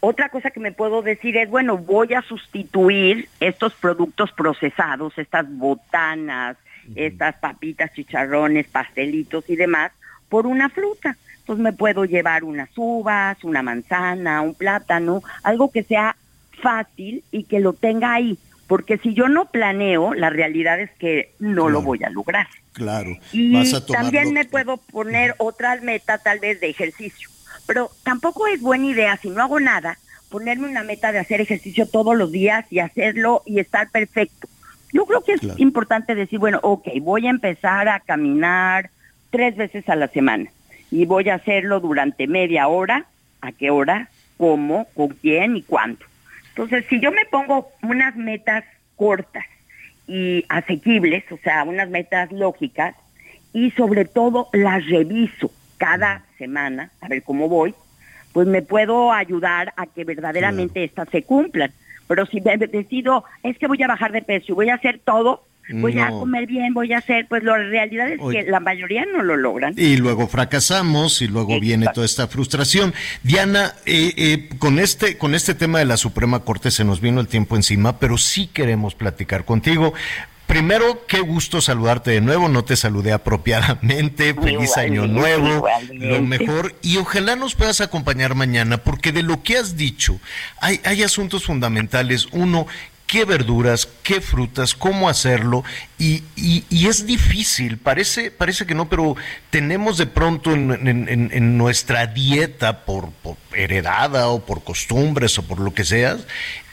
otra cosa que me puedo decir es, bueno, voy a sustituir estos productos procesados, estas botanas, estas papitas, chicharrones, pastelitos y demás, por una fruta pues me puedo llevar unas uvas, una manzana, un plátano, algo que sea fácil y que lo tenga ahí, porque si yo no planeo, la realidad es que no lo voy a lograr. Claro. Y también me puedo poner otra meta tal vez de ejercicio, pero tampoco es buena idea si no hago nada ponerme una meta de hacer ejercicio todos los días y hacerlo y estar perfecto. Yo creo que es importante decir, bueno, ok, voy a empezar a caminar tres veces a la semana y voy a hacerlo durante media hora, a qué hora, cómo, con quién y cuándo. Entonces, si yo me pongo unas metas cortas y asequibles, o sea, unas metas lógicas, y sobre todo las reviso cada semana, a ver cómo voy, pues me puedo ayudar a que verdaderamente estas se cumplan. Pero si me decido, es que voy a bajar de peso y voy a hacer todo, voy a comer bien, voy a hacer, pues la realidad es Oye. que la mayoría no lo logran. Y luego fracasamos y luego viene toda esta frustración. Diana, eh, eh, con este con este tema de la Suprema Corte se nos vino el tiempo encima, pero sí queremos platicar contigo. Primero, qué gusto saludarte de nuevo. No te saludé apropiadamente. (laughs) Feliz año nuevo. igualmente. Lo mejor. Y ojalá nos puedas acompañar mañana, porque de lo que has dicho, hay, hay asuntos fundamentales. Uno, qué verduras, qué frutas, cómo hacerlo. Y, y- y es difícil, parece, parece que no, pero tenemos de pronto en, en- nuestra dieta, por, por heredada o por costumbres o por lo que sea,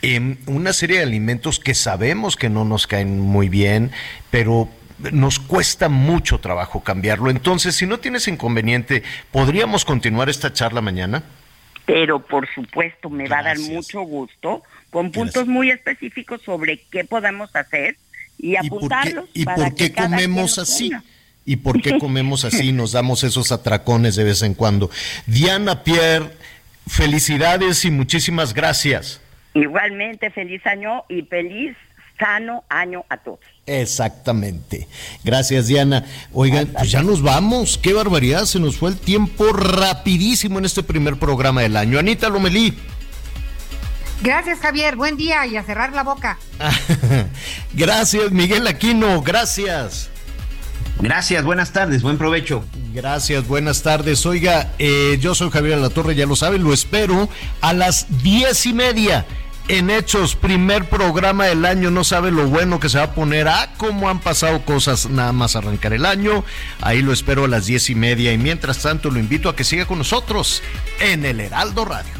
em, una serie de alimentos que sabemos que no nos caen muy bien, pero nos cuesta mucho trabajo cambiarlo. Entonces, si no tienes inconveniente, ¿podríamos continuar esta charla mañana? Pero por supuesto me va a dar mucho gusto con puntos muy específicos sobre qué podemos hacer y ¿Y por qué, apuntarlos. y por qué comemos así? tenga. ¿Y por qué (laughs) comemos así? y Nos damos esos atracones de vez en cuando. Diana Pierre, felicidades y muchísimas gracias. Igualmente, feliz año y feliz, sano año a todos. Exactamente. Gracias, Diana. Oigan, pues ya nos vamos. Qué barbaridad, se nos fue el tiempo rapidísimo en este primer programa del año. Anita Lomelí. Gracias, Javier. Buen día y a cerrar la boca. (laughs) Gracias, Miguel Aquino. Gracias. Gracias, buenas tardes, buen provecho. Gracias, buenas tardes. Oiga, eh, yo soy Javier La Torre, ya lo saben, lo espero a las diez y media. En Hechos, primer programa del año, no sabe lo bueno que se va a poner. Ah, cómo han pasado cosas nada más arrancar el año. Ahí lo espero a las diez y media. Y mientras tanto, lo invito a que siga con nosotros en el Heraldo Radio.